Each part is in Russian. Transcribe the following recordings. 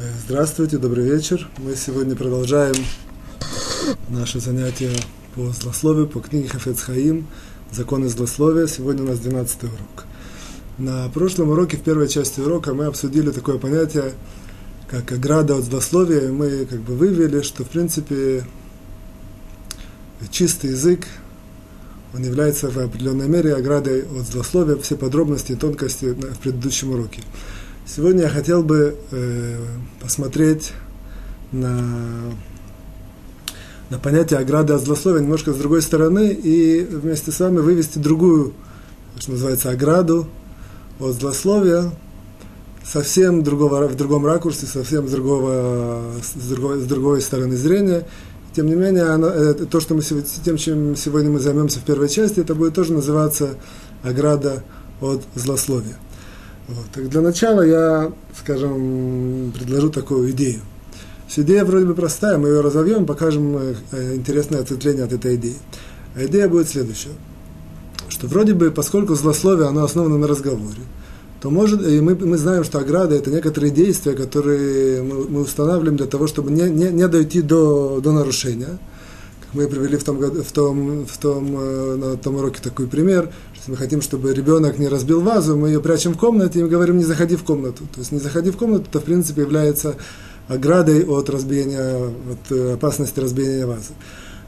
Здравствуйте, добрый вечер. Мы сегодня продолжаем наше занятие по злословию, по книге Хафец Хаим «Законы злословия». Сегодня у нас 12 урок. На прошлом уроке, в первой части урока, мы обсудили такое понятие, как ограда от злословия, и мы как бы вывели, что, в принципе, чистый язык, он является в определенной мере оградой от злословия, все подробности и тонкости в предыдущем уроке. Сегодня я хотел бы э, посмотреть на, на понятие ограды от злословия немножко с другой стороны и вместе с вами вывести другую, что называется, ограду от злословия совсем другого, в другом ракурсе, совсем с, другого, с, другой, с другой стороны зрения. Тем не менее, оно, э, то, что мы сегодня, тем, чем сегодня мы займемся в первой части, это будет тоже называться ограда от злословия. Вот. Так для начала я, скажем, предложу такую идею. Идея вроде бы простая, мы ее разовьем, покажем э, э, интересное ответвление от этой идеи. А идея будет следующая, что вроде бы, поскольку злословие, оно основано на разговоре, то может, и мы, мы знаем, что ограда – это некоторые действия, которые мы, мы устанавливаем для того, чтобы не, не, не дойти до, до нарушения – мы привели в том, в том, в том, э, на том уроке такой пример, что мы хотим, чтобы ребенок не разбил вазу, мы ее прячем в комнате и говорим, не заходи в комнату. То есть не заходи в комнату, это в принципе является оградой от разбиения, от э, опасности разбиения вазы.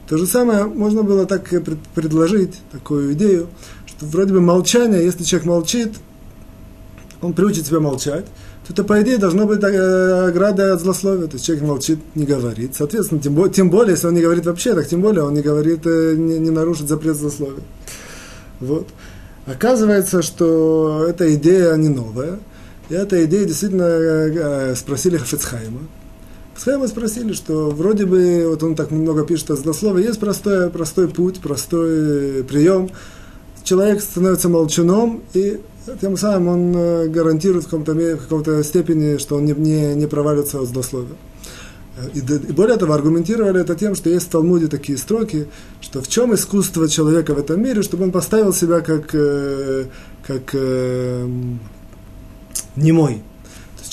То же самое можно было так предложить, такую идею, что вроде бы молчание, если человек молчит, он приучит себя молчать, то это, по идее, должно быть э, ограда от злословия. То есть человек молчит, не говорит. Соответственно, тем, более, тем более, если он не говорит вообще, так тем более он не говорит, э, не, не нарушит запрет злословия. Вот. Оказывается, что эта идея не новая. И эта идея действительно э, спросили Хафецхайма. Хафецхайма спросили, что вроде бы, вот он так много пишет о злословии, есть простой, простой путь, простой прием. Человек становится молчуном и тем самым он э, гарантирует в каком-то, в каком-то степени, что он не, не, не провалится от злословия. И, более того, аргументировали это тем, что есть в Талмуде такие строки, что в чем искусство человека в этом мире, чтобы он поставил себя как, э, как э, немой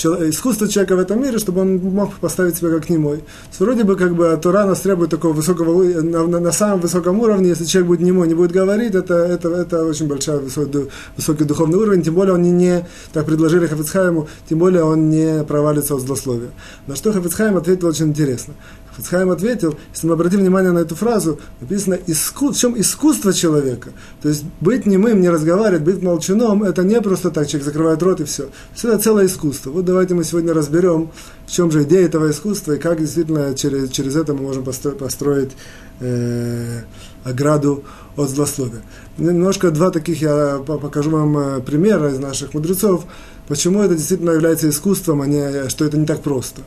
искусство человека в этом мире, чтобы он мог поставить себя как немой. Вроде бы как бы Тура нас требует такого высокого, на, на, на самом высоком уровне, если человек будет немой, не будет говорить, это, это, это очень большой высокий, высокий духовный уровень, тем более он не, не так предложили Хафицхайму, тем более он не провалится от злословия. На что Хафицхайм ответил очень интересно. Хафицхайм ответил, если мы обратим внимание на эту фразу, написано, иску, в чем искусство человека. То есть быть немым, не разговаривать, быть молчуном, это не просто так, человек закрывает рот и все. Все это целое искусство. Вот давайте мы сегодня разберем, в чем же идея этого искусства и как действительно через, через это мы можем построить, построить э, ограду от злословия. Немножко два таких я покажу вам э, примера из наших мудрецов почему это действительно является искусством, а не, что это не так просто.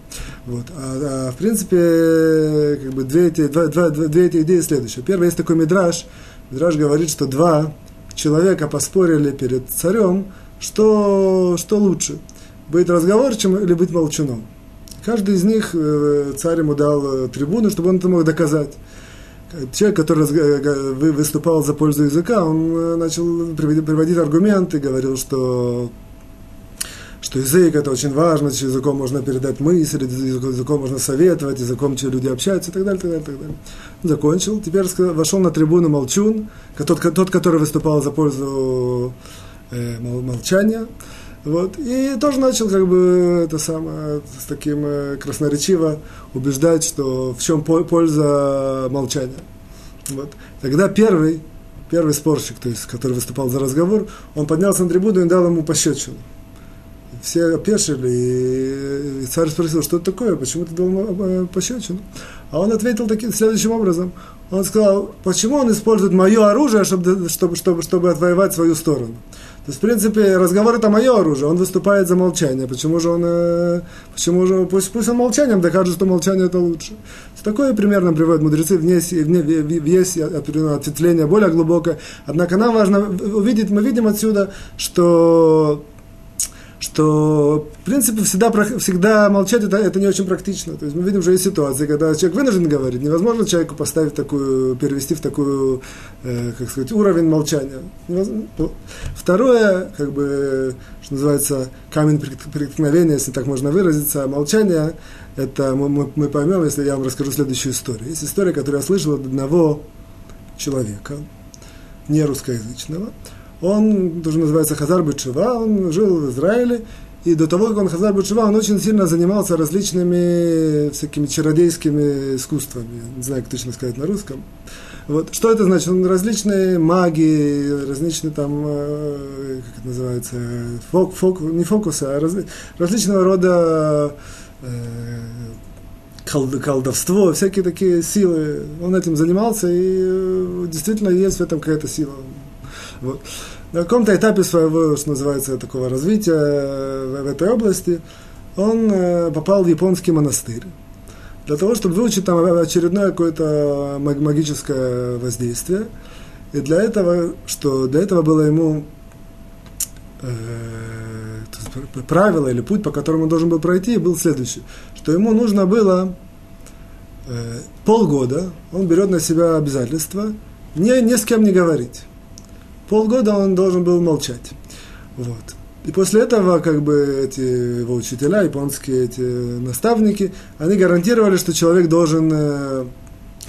Вот. А, а в принципе, как бы две, эти, два, два, две эти идеи следующие. Первое, есть такой мидраж. Мидраж говорит, что два человека поспорили перед царем, что, что лучше, быть разговорчивым или быть молчуном. Каждый из них, э, царь ему дал э, трибуну, чтобы он это мог доказать человек, который э, выступал за пользу языка, он начал приводить аргументы, говорил, что что язык это очень важно, что языком можно передать мысли, языком можно советовать, языком че люди общаются и так далее, так далее, так далее. Закончил. Теперь вошел на трибуну Молчун, тот, тот который выступал за пользу э, молчания. Вот. И тоже начал как бы это самое, с таким э, красноречиво убеждать, что в чем польза молчания. Вот. Тогда первый, первый спорщик, то есть, который выступал за разговор, он поднялся на трибуну и дал ему пощечину все опешили, и царь спросил, что это такое, почему ты дал э, пощечину? А он ответил таким, следующим образом. Он сказал, почему он использует мое оружие, чтобы, чтобы, чтобы, чтобы отвоевать свою сторону. То есть, в принципе, разговор это мое оружие, он выступает за молчание. Почему же он, э, почему же, пусть, пусть он молчанием докажет, что молчание это лучше. Такое примерно приводят мудрецы, вне, вне, есть ответвление более глубокое. Однако нам важно увидеть, мы видим отсюда, что что, в принципе, всегда, всегда молчать это, это не очень практично. То есть мы видим, что есть ситуации, когда человек вынужден говорить, невозможно человеку поставить такую, перевести в такую, э, как сказать, уровень молчания. Второе, как бы, что называется, камень преткновения, если так можно выразиться, молчание, это мы, мы поймем, если я вам расскажу следующую историю. Есть история, которую я слышал от одного человека, не русскоязычного, он тоже называется Хазар Бетшева, он жил в Израиле, и до того, как он Хазар Бетшева, он очень сильно занимался различными всякими чародейскими искусствами. Не знаю, как точно сказать на русском. Вот. Что это значит? Он различные магии, различные там, э, как это называется, фок, фок, не фокусы, а раз, различного рода э, колдовство, всякие такие силы. Он этим занимался, и э, действительно есть в этом какая-то сила. Вот. На каком-то этапе своего, что называется, такого развития в, в этой области, он э, попал в японский монастырь. Для того, чтобы выучить там очередное какое-то магическое воздействие. И для этого, что для этого было ему э, правило или путь, по которому он должен был пройти, был следующий, что ему нужно было э, полгода, он берет на себя обязательство, не, ни с кем не говорить полгода он должен был молчать. Вот. И после этого, как бы, эти его учителя, японские эти наставники, они гарантировали, что человек должен,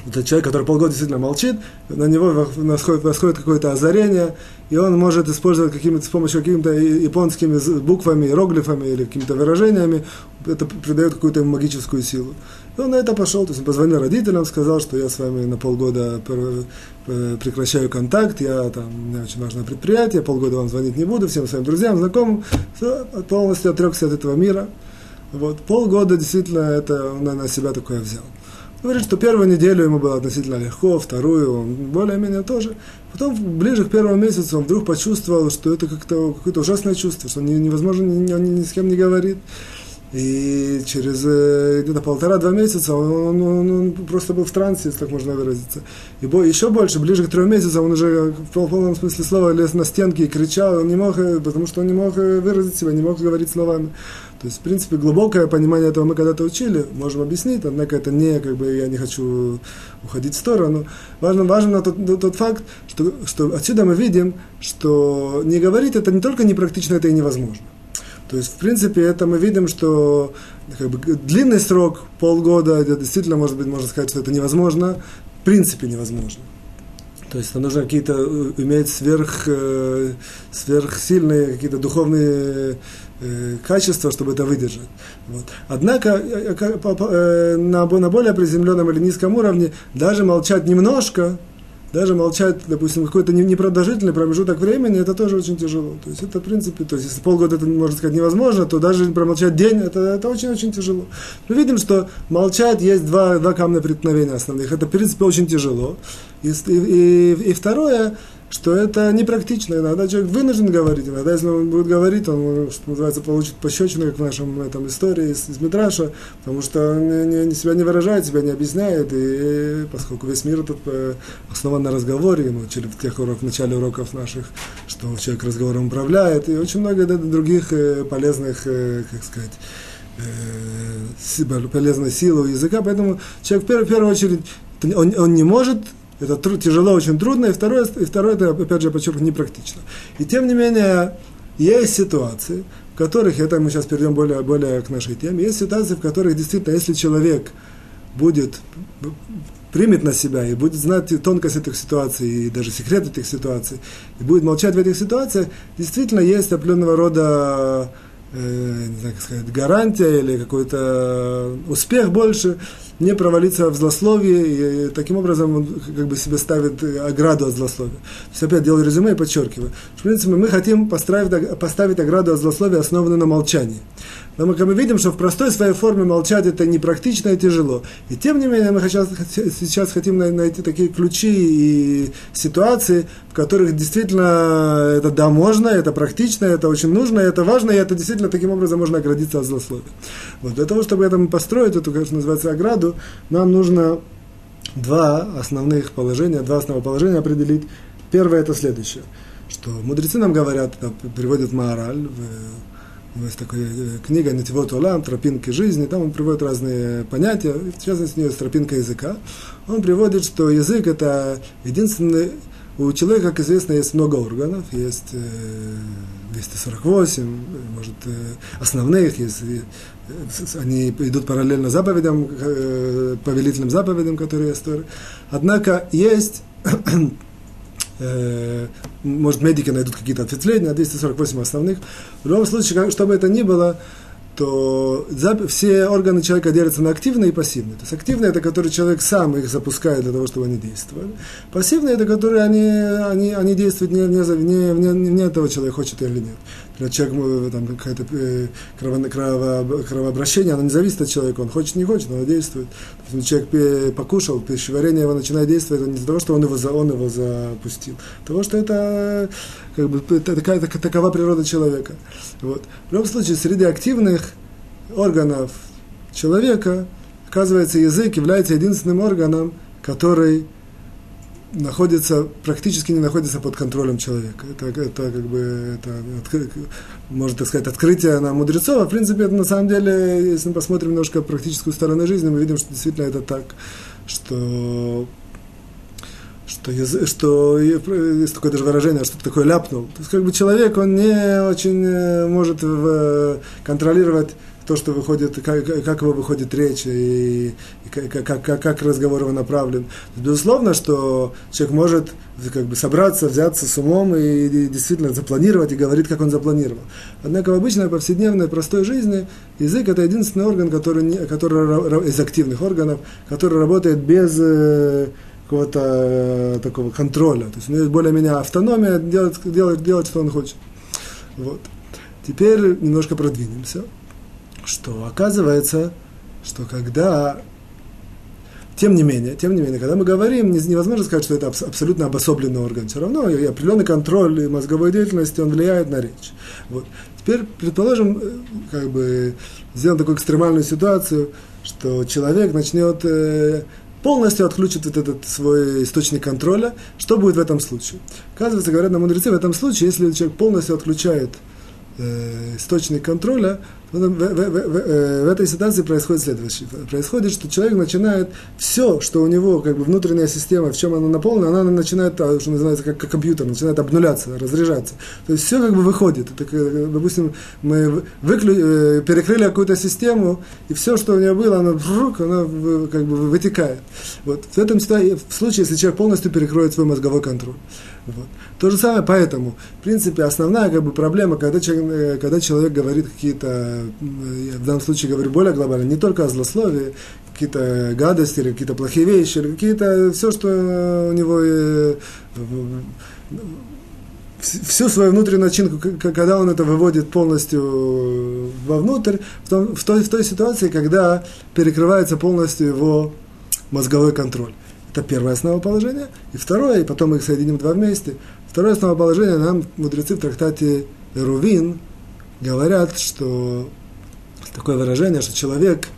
э, это человек, который полгода действительно молчит, на него восходит, восходит какое-то озарение, и он может использовать какими-то, с помощью какими-то японскими буквами, иероглифами или какими-то выражениями, это придает какую-то магическую силу. И он на это пошел, то есть он позвонил родителям, сказал, что я с вами на полгода прекращаю контакт, я там, у меня очень важное предприятие, полгода вам звонить не буду, всем своим друзьям, знакомым, все, полностью отрекся от этого мира. Вот, полгода действительно это он на себя такое взял. Говорит, что первую неделю ему было относительно легко, вторую он более-менее тоже. Потом, ближе к первому месяцу, он вдруг почувствовал, что это как-то какое-то ужасное чувство, что невозможно, ни, ни, ни с кем не говорит. И через э, где-то полтора-два месяца он, он, он просто был в трансе, если так можно выразиться. И еще больше, ближе к трем месяцам, он уже в полном смысле слова лез на стенки и кричал, он не мог, э, потому что он не мог э, выразить себя, не мог говорить словами. То есть, в принципе, глубокое понимание этого мы когда-то учили, можем объяснить, однако это не, как бы, я не хочу уходить в сторону. Важно, важно тот, тот факт, что, что отсюда мы видим, что не говорить это не только непрактично, это и невозможно. То есть, в принципе, это мы видим, что как бы, длинный срок, полгода, это действительно, может быть, можно сказать, что это невозможно, в принципе невозможно. То есть, нужно какие-то э, иметь сверх, э, сверхсильные какие-то духовные э, качества, чтобы это выдержать. Вот. Однако на, на более приземленном или низком уровне даже молчать немножко, даже молчать, допустим, какой-то непродолжительный промежуток времени, это тоже очень тяжело. То есть это, в принципе, то есть если полгода это, можно сказать, невозможно, то даже промолчать день, это, очень-очень тяжело. Мы видим, что молчать есть два, два камня преткновения основных. Это, в принципе, очень тяжело. И, и, и второе, что это непрактично. Иногда человек вынужден говорить, иногда, если он будет говорить, он, что называется, получит пощечину, как в нашем этом истории из, из Митраша, потому что он не, не, себя не выражает, себя не объясняет, и, поскольку весь мир тут э, основан на разговоре, мы учили в тех уроках, в начале уроков наших, что человек разговором управляет, и очень много других э, полезных, э, как сказать, полезной силы у языка, поэтому человек в первую очередь, он, он не может это труд, тяжело, очень трудно. И второе, и второе, это, опять же, подчеркну, непрактично. И тем не менее, есть ситуации, в которых, это мы сейчас перейдем более, более к нашей теме, есть ситуации, в которых действительно, если человек будет, примет на себя и будет знать тонкость этих ситуаций и даже секрет этих ситуаций, и будет молчать в этих ситуациях, действительно есть определенного рода э, не знаю, как сказать, гарантия или какой-то успех больше, не провалиться в злословие, и таким образом он как бы себе ставит ограду от злословия. То есть опять делаю резюме и подчеркиваю. В принципе, мы хотим поставить, поставить ограду от злословия, основанную на молчании. Но мы как бы видим, что в простой своей форме молчать это непрактично и тяжело. И тем не менее мы сейчас, сейчас хотим найти такие ключи и ситуации, в которых действительно это да, можно, это практично, это очень нужно, это важно, и это действительно таким образом можно оградиться от злословия. Вот для того, чтобы это построить, эту, как называется, ограду, нам нужно два основных положения, два основных положения определить. Первое это следующее, что мудрецы нам говорят, приводят Маораль есть такая э, книга «Нетивот Олам», «Тропинки жизни», там он приводит разные понятия, в частности, у него есть тропинка языка. Он приводит, что язык – это единственный у человека, как известно, есть много органов, есть э, 248, может, э, основных, есть, э, они идут параллельно заповедям, э, повелительным заповедям, которые есть Однако есть, э, может, медики найдут какие-то ответвления, 248 основных. В любом случае, что бы это ни было, то все органы человека делятся на активные и пассивные. То есть активные это которые человек сам их запускает для того, чтобы они действовали. Пассивные это которые они, они, они действуют не, не, не, не, не этого человека, хочет или нет. Когда человек, там какое-то э, крово, крово, кровообращение, оно не зависит от человека, он хочет, не хочет, но оно действует. Есть, человек покушал, пищеварение его начинает действовать, это не из-за того, что он его, за, он его запустил, а того, что это как бы, такая, такова природа человека. Вот. В любом случае, среди активных органов человека, оказывается, язык является единственным органом, который находится, практически не находится под контролем человека. Это, это как бы, это, можно так сказать, открытие на мудрецов, а в принципе, это на самом деле, если мы посмотрим немножко практическую сторону жизни, мы видим, что действительно это так, что что, что есть такое даже выражение, что такое ляпнул. То есть как бы человек, он не очень э, может в, контролировать то, что выходит, как, как его выходит речь и, и как, как, как разговор его направлен. Безусловно, что человек может как бы собраться, взяться с умом и, и действительно запланировать и говорить, как он запланировал. Однако в обычной повседневной простой жизни язык это единственный орган, который, не, который из активных органов, который работает без э, какого-то э, такого контроля. То есть у него есть более-менее автономия делать, делать, делать, что он хочет. Вот. Теперь немножко продвинемся что оказывается, что когда тем не менее, тем не менее, когда мы говорим, невозможно сказать, что это абсолютно обособленный орган. Все равно и определенный контроль мозговой деятельности, он влияет на речь. Вот. Теперь, предположим, э, как бы сделаем такую экстремальную ситуацию, что человек начнет э, полностью отключит вот этот свой источник контроля. Что будет в этом случае? Оказывается, говорят на мудрецы, в этом случае, если человек полностью отключает э, источник контроля, в, в, в, в, в этой ситуации происходит следующее. Происходит, что человек начинает все, что у него как бы внутренняя система, в чем она наполнена, она начинает, а, что называется, как, как компьютер, начинает обнуляться, разряжаться. То есть все как бы выходит. Это, допустим, мы выклю, э, перекрыли какую-то систему, и все, что у нее было, оно, оно как бы вытекает. Вот. В этом в случае, если человек полностью перекроет свой мозговой контроль. Вот. То же самое поэтому, в принципе, основная как бы, проблема, когда человек, э, когда человек говорит какие-то, э, я в данном случае говорю более глобально, не только о злословии, какие-то гадости или какие-то плохие вещи, или какие-то, все, что у него э, всю свою внутреннюю начинку, когда он это выводит полностью вовнутрь, в, том, в, той, в той ситуации, когда перекрывается полностью его мозговой контроль. Это первое основоположение. И второе, и потом мы их соединим два вместе. Второе основоположение нам мудрецы в трактате Рувин говорят, что такое выражение, что человек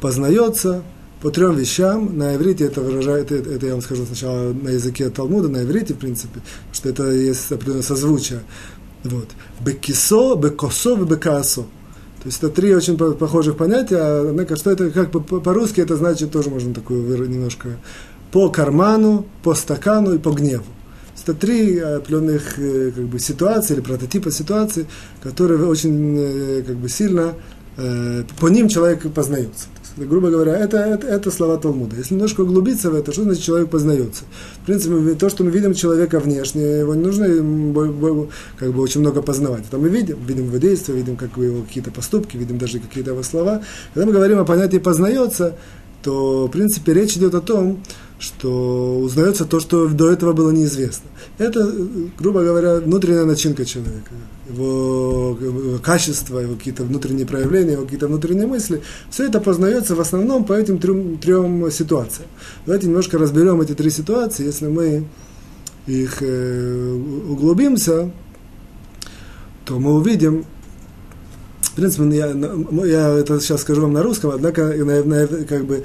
познается по трем вещам. На иврите это выражает, это, это я вам скажу сначала на языке Талмуда, на иврите, в принципе, что это есть определенное созвучие. Вот. Бекисо, бекосо, бекасо. То есть это три очень похожих понятия, однако что это, как по-русски это значит, тоже можно такую немножко по карману, по стакану и по гневу. Это три определенных э, как бы, ситуации или прототипа ситуации, которые очень э, как бы, сильно, э, по ним человек познается. Грубо говоря, это, это, это слова Талмуда. Если немножко углубиться в это, что значит человек познается? В принципе, то, что мы видим человека внешне, его не нужно как бы, очень много познавать. Это мы видим, видим его действия, видим как его какие-то поступки, видим даже какие-то его слова. Когда мы говорим о понятии «познается», то, в принципе, речь идет о том, что узнается то, что до этого было неизвестно. Это, грубо говоря, внутренняя начинка человека, его, его качество, его какие-то внутренние проявления, его какие-то внутренние мысли. Все это познается в основном по этим трем, трем ситуациям. Давайте немножко разберем эти три ситуации. Если мы их э, углубимся, то мы увидим, В принципе, я, я это сейчас скажу вам на русском, однако, как бы,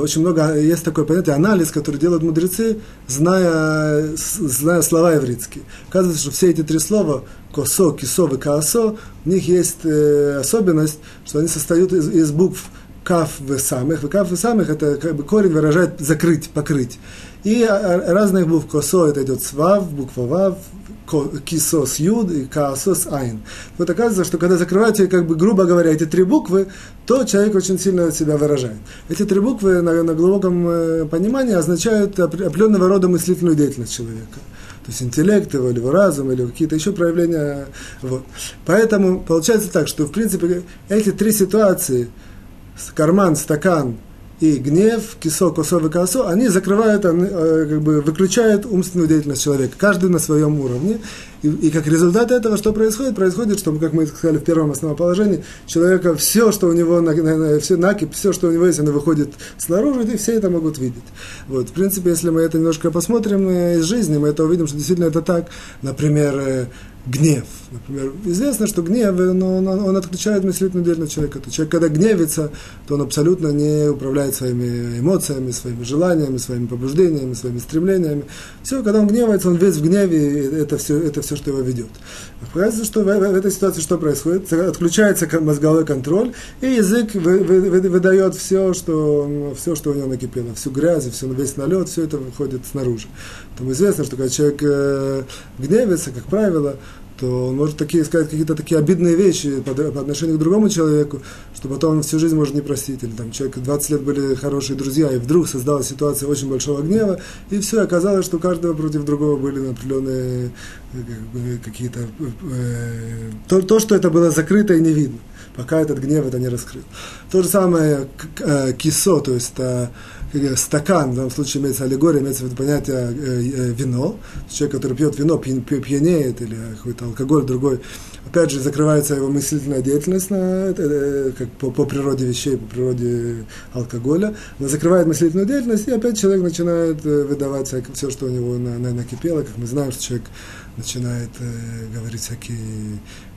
очень много, есть такое понятие, анализ, который делают мудрецы, зная, зная слова еврейские. Оказывается, что все эти три слова, косо, кисо и каосо, у них есть э, особенность, что они состоят из, из букв каф в самых. В каф в самых это как бы корень выражает закрыть, покрыть. И а, разных букв косо это идет свав, буква вав, кисо с юд и каосо с айн. Вот оказывается, что когда закрываете, как бы, грубо говоря, эти три буквы, то человек очень сильно себя выражает. Эти три буквы на, на глубоком э, понимании означают определенного рода мыслительную деятельность человека. То есть интеллект его, или его разум, или какие-то еще проявления. Вот. Поэтому получается так, что в принципе эти три ситуации, карман, стакан и гнев, кисо, косо косо, они закрывают, э, как бы выключают умственную деятельность человека, каждый на своем уровне. И, и как результат этого, что происходит? Происходит, что, как мы сказали в первом основоположении, человека все, что у него, на, все накип, все, что у него есть, оно выходит снаружи, и все это могут видеть. Вот, в принципе, если мы это немножко посмотрим э, из жизни, мы это увидим, что действительно это так. Например, э, гнев. Например, известно, что гнев, но он, он отключает мыслительную деятельность человека. То человек, когда гневится, то он абсолютно не управляет своими эмоциями, своими желаниями, своими побуждениями, своими стремлениями. Все, когда он гневается, он весь в гневе, и это все, это все что его ведет. Оказывается, что в, в, этой ситуации что происходит? Отключается мозговой контроль, и язык вы, вы, вы, выдает все что, все, что у него накипело, всю грязь, все, весь налет, все это выходит снаружи. Поэтому известно, что когда человек э, гневится, как правило, то он может такие сказать какие-то такие обидные вещи по, по отношению к другому человеку, что потом он всю жизнь может не простить. Или там человек 20 лет были хорошие друзья, и вдруг создалась ситуация очень большого гнева, и все, оказалось, что у каждого против другого были определенные э, какие-то... Э, то, то, что это было закрыто и не видно, пока этот гнев это не раскрыл. То же самое э, кисо, то есть это стакан, в данном случае имеется аллегория, имеется в виду понятие э, э, вино. Человек, который пьет вино, пьянеет или какой-то алкоголь другой, опять же, закрывается его мыслительная деятельность на, э, как по, по природе вещей, по природе алкоголя. Она закрывает мыслительную деятельность, и опять человек начинает выдавать всякое, все, что у него на, на, накипело. Как мы знаем, что человек начинает э, говорить всякие Э,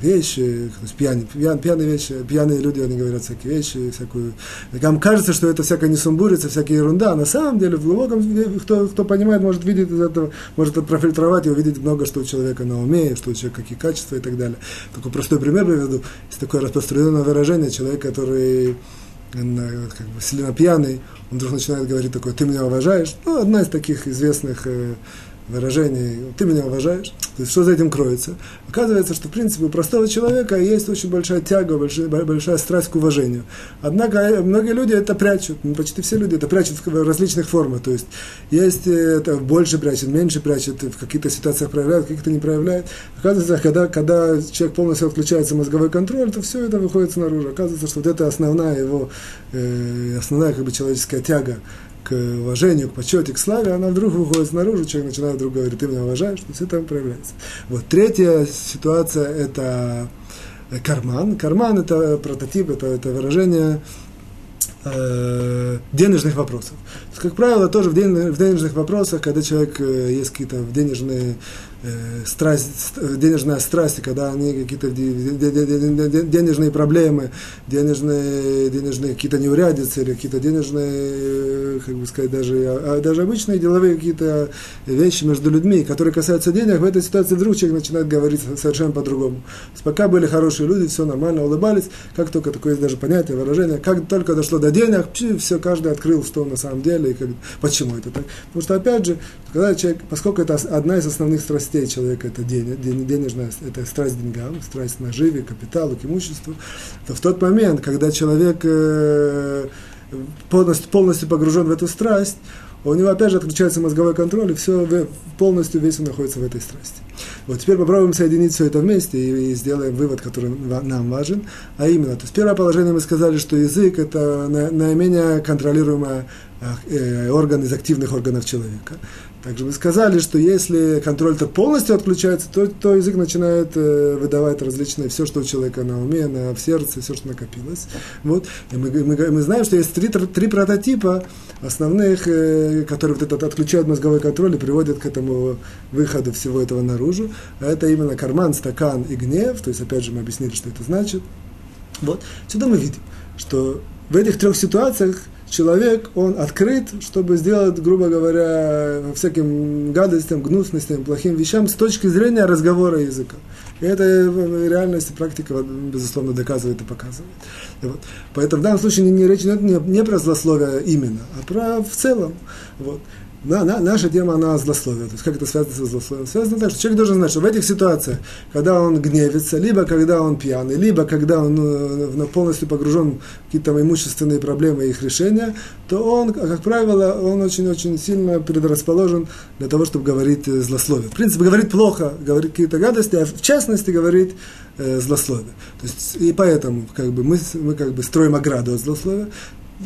вещи, пьяные, пьян, пьяные вещи, пьяные люди, они говорят всякие вещи, всякую... Вам кажется, что это всякая несумбурица, всякая ерунда, а на самом деле в глубоком, кто, кто понимает, может видеть из этого, может профильтровать и увидеть много, что у человека на уме, что у человека какие качества и так далее. Такой простой пример приведу. Есть такое распространенное выражение, человек, который как бы сильно пьяный, он вдруг начинает говорить такое, ты меня уважаешь. Ну, одна из таких известных выражений, ты меня уважаешь, то есть что за этим кроется? Оказывается, что в принципе у простого человека есть очень большая тяга, большая, большая страсть к уважению. Однако э, многие люди это прячут, ну, почти все люди это прячут в различных формах, то есть есть э, это больше прячут, меньше прячут, в каких-то ситуациях проявляют, в каких-то не проявляют. Оказывается, когда, когда человек полностью отключается мозговой контроль, то все это выходит снаружи. Оказывается, что вот это основная его, э, основная как бы человеческая тяга к уважению, к почете, к славе, она вдруг выходит снаружи, человек начинает вдруг говорить, ты меня уважаешь, то все там проявляется. Вот третья ситуация – это карман. Карман – это прототип, это, это выражение э, денежных вопросов. Есть, как правило, тоже в, ден, в денежных вопросах, когда человек э, есть какие-то денежные страсть, денежная страсть, когда они какие-то денежные проблемы, денежные, денежные какие-то неурядицы или какие-то денежные, э, как бы сказать, даже, а даже обычные деловые какие-то вещи между людьми, которые касаются денег, в этой ситуации вдруг человек начинает говорить совершенно по-другому. Пока были хорошие люди, все нормально, улыбались, как только такое есть даже понятие, выражение, как только дошло до денег, все, каждый открыл, что на самом деле, и как, почему это так. Потому что, опять же, когда человек, поскольку это одна из основных страстей, страстей человека это денежная, это страсть к деньгам, страсть к наживе, капиталу, к имуществу, то в тот момент, когда человек э, полностью, полностью погружен в эту страсть, у него опять же отключается мозговой контроль, и все полностью весь он находится в этой страсти. Вот теперь попробуем соединить все это вместе и, и сделаем вывод, который нам важен. А именно, то есть первое положение мы сказали, что язык это наименее контролируемый э, орган из активных органов человека. Также мы сказали, что если контроль-то полностью отключается, то, то язык начинает э, выдавать различные, все, что у человека на уме, на, в сердце, все, что накопилось. Вот. И мы, мы, мы знаем, что есть три, три прототипа основных, э, которые вот этот отключают мозговой контроль и приводят к этому выходу всего этого наружу. А это именно карман, стакан и гнев. То есть, опять же, мы объяснили, что это значит – Вот. Сюда мы видим, что в этих трех ситуациях человек, он открыт, чтобы сделать, грубо говоря, всяким гадостям, гнусностям, плохим вещам с точки зрения разговора языка. И это в реальности практика, безусловно, доказывает и показывает. И вот. Поэтому в данном случае не, не речь идет не, не про злословие именно, а про в целом. Вот. На, на, наша тема, она злословие. То есть как это связано со злословием? Связано так, что человек должен знать, что в этих ситуациях, когда он гневится, либо когда он пьяный, либо когда он э, полностью погружен в какие-то имущественные проблемы и их решения, то он, как правило, он очень-очень сильно предрасположен для того, чтобы говорить э, злословие. В принципе, говорит плохо, говорит какие-то гадости, а в частности говорит э, злословие. То есть, и поэтому как бы, мы, мы как бы строим ограду от злословия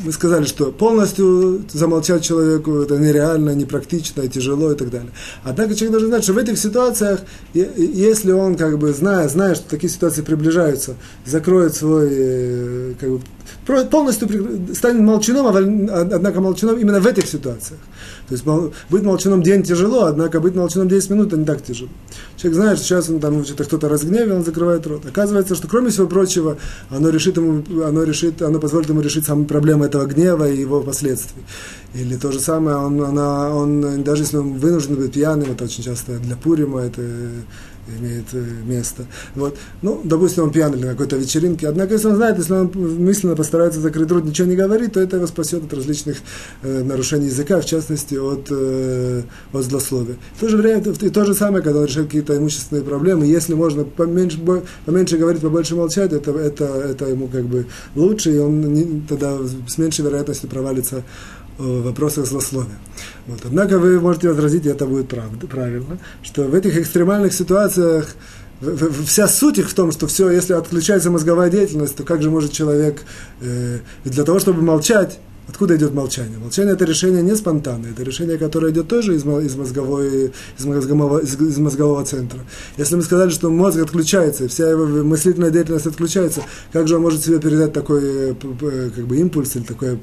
мы сказали, что полностью замолчать человеку это нереально, непрактично, тяжело и так далее. Однако человек должен знать, что в этих ситуациях, если он, как бы, зная, зная, что такие ситуации приближаются, закроет свой, э, как бы, полностью станет молчаном, а однако молчаном именно в этих ситуациях. То есть быть молчаном день тяжело, однако быть молчаном 10 минут это не так тяжело. Человек знает, что сейчас он там что-то кто-то разгневил, он закрывает рот. Оказывается, что кроме всего прочего, оно решит ему, оно решит, оно позволит ему решить самые проблемы этого гнева и его последствий. Или то же самое, он, она, он даже если он вынужден быть пьяным, это очень часто для Пурима, это имеет э, место. Вот. Ну, допустим, он пьяный на какой-то вечеринке. Однако, если он знает, если он мысленно постарается закрыть рот, ничего не говорит, то это его спасет от различных э, нарушений языка, в частности, от, э, от злословия. В то же время, и то же самое, когда он решает какие-то имущественные проблемы, если можно поменьше, поменьше говорить, побольше молчать, это, это, это ему как бы лучше, и он не, тогда с меньшей вероятностью провалится в вопросах злословия. Вот. Однако вы можете возразить, и это будет правда, правильно, что в этих экстремальных ситуациях вся суть их в том, что все, если отключается мозговая деятельность, то как же может человек, э, для того, чтобы молчать, Откуда идет молчание? Молчание это решение не спонтанное, это решение, которое идет тоже из, из, мозговой, из, мозгового, из, из мозгового центра. Если мы сказали, что мозг отключается, вся его мыслительная деятельность отключается, как же он может себе передать такой э, как бы, импульс или такое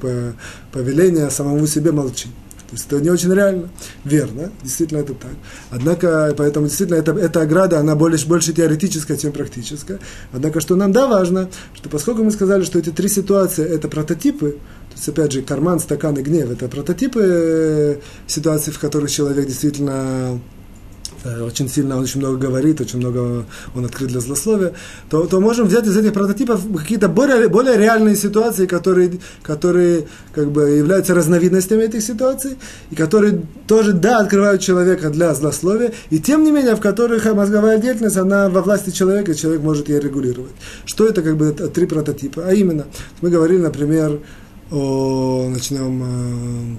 повеление самому себе молчить? То есть это не очень реально. Верно, действительно это так. Однако, поэтому действительно эта, эта ограда, она больше, больше теоретическая, чем практическая. Однако, что нам да важно, что поскольку мы сказали, что эти три ситуации это прототипы, то есть, опять же, карман, стакан и гнев, это прототипы э, ситуаций, в которых человек действительно Э, очень сильно, он очень много говорит, очень много он открыт для злословия, то, то можем взять из этих прототипов какие-то более, более реальные ситуации, которые, которые как бы являются разновидностями этих ситуаций, и которые тоже, да, открывают человека для злословия, и тем не менее, в которых мозговая деятельность, она во власти человека, человек может ее регулировать. Что это как бы три прототипа? А именно, мы говорили, например, о, начнем,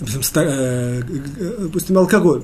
э, э, допустим алкоголь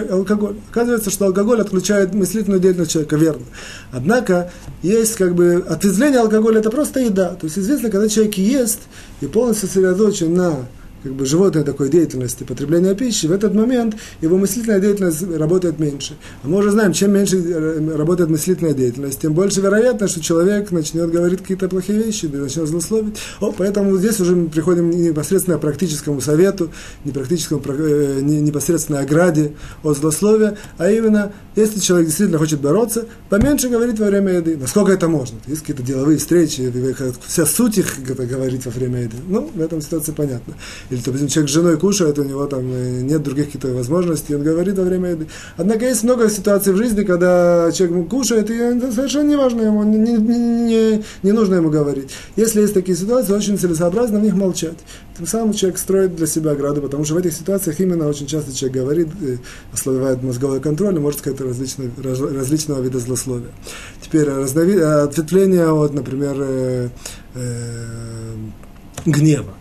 алкоголь. Оказывается, что алкоголь отключает мыслительную деятельность человека, верно. Однако есть как бы ответвление алкоголя, это просто еда. То есть известно, когда человек ест и полностью сосредоточен на как бы животной такой деятельности, потребления пищи, в этот момент его мыслительная деятельность работает меньше. А мы уже знаем, чем меньше э, работает мыслительная деятельность, тем больше вероятно, что человек начнет говорить какие-то плохие вещи, начнет злословить. О, поэтому здесь уже мы приходим непосредственно к практическому совету, практическому, э, не, непосредственно ограде от злословия, а именно, если человек действительно хочет бороться, поменьше говорить во время еды. Насколько это можно? Есть какие-то деловые встречи, вся суть их это говорить во время еды. Ну, в этом ситуации понятно или, допустим, человек с женой кушает, у него там э, нет других каких-то возможностей, он говорит во время еды. Однако есть много ситуаций в жизни, когда человек кушает, и совершенно не важно ему, не, не, не, не нужно ему говорить. Если есть такие ситуации, очень целесообразно в них молчать. Тем самым человек строит для себя ограду, потому что в этих ситуациях именно очень часто человек говорит, э, ослабевает мозговой контроль, и может сказать различного, различного вида злословия. Теперь разнови... ответвление от, например, э, э, гнева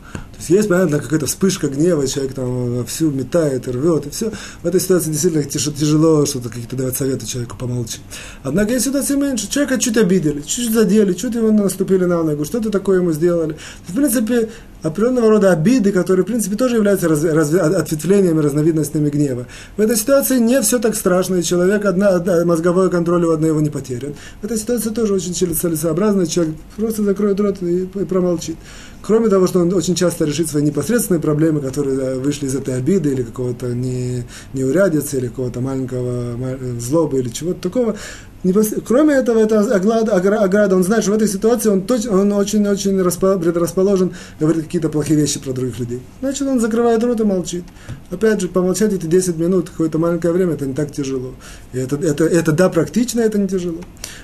есть понятно, какая-то вспышка гнева, человек там всю метает рвет, и все. В этой ситуации действительно тяжело что-то какие-то давать советы человеку, помолчи. Однако есть ситуации меньше. Человека чуть обидели, чуть задели, чуть его наступили на ногу, что-то такое ему сделали. В принципе, определенного рода обиды, которые, в принципе, тоже являются раз, раз, ответвлениями, разновидностями гнева. В этой ситуации не все так страшно, и человек, одна, одна мозговой контроль у одного не потерян. В этой ситуации тоже очень целесообразно, человек просто закроет рот и, и промолчит. Кроме того, что он очень часто решит свои непосредственные проблемы, которые э, вышли из этой обиды или какого-то не, неурядицы, или какого-то маленького злобы или чего-то такого, Кроме этого, это ограда, он знает, что в этой ситуации он, очень-очень предрасположен говорить какие-то плохие вещи про других людей. Значит, он закрывает рот и молчит. Опять же, помолчать эти 10 минут, какое-то маленькое время, это не так тяжело. И это, это, это да, практично, это не тяжело.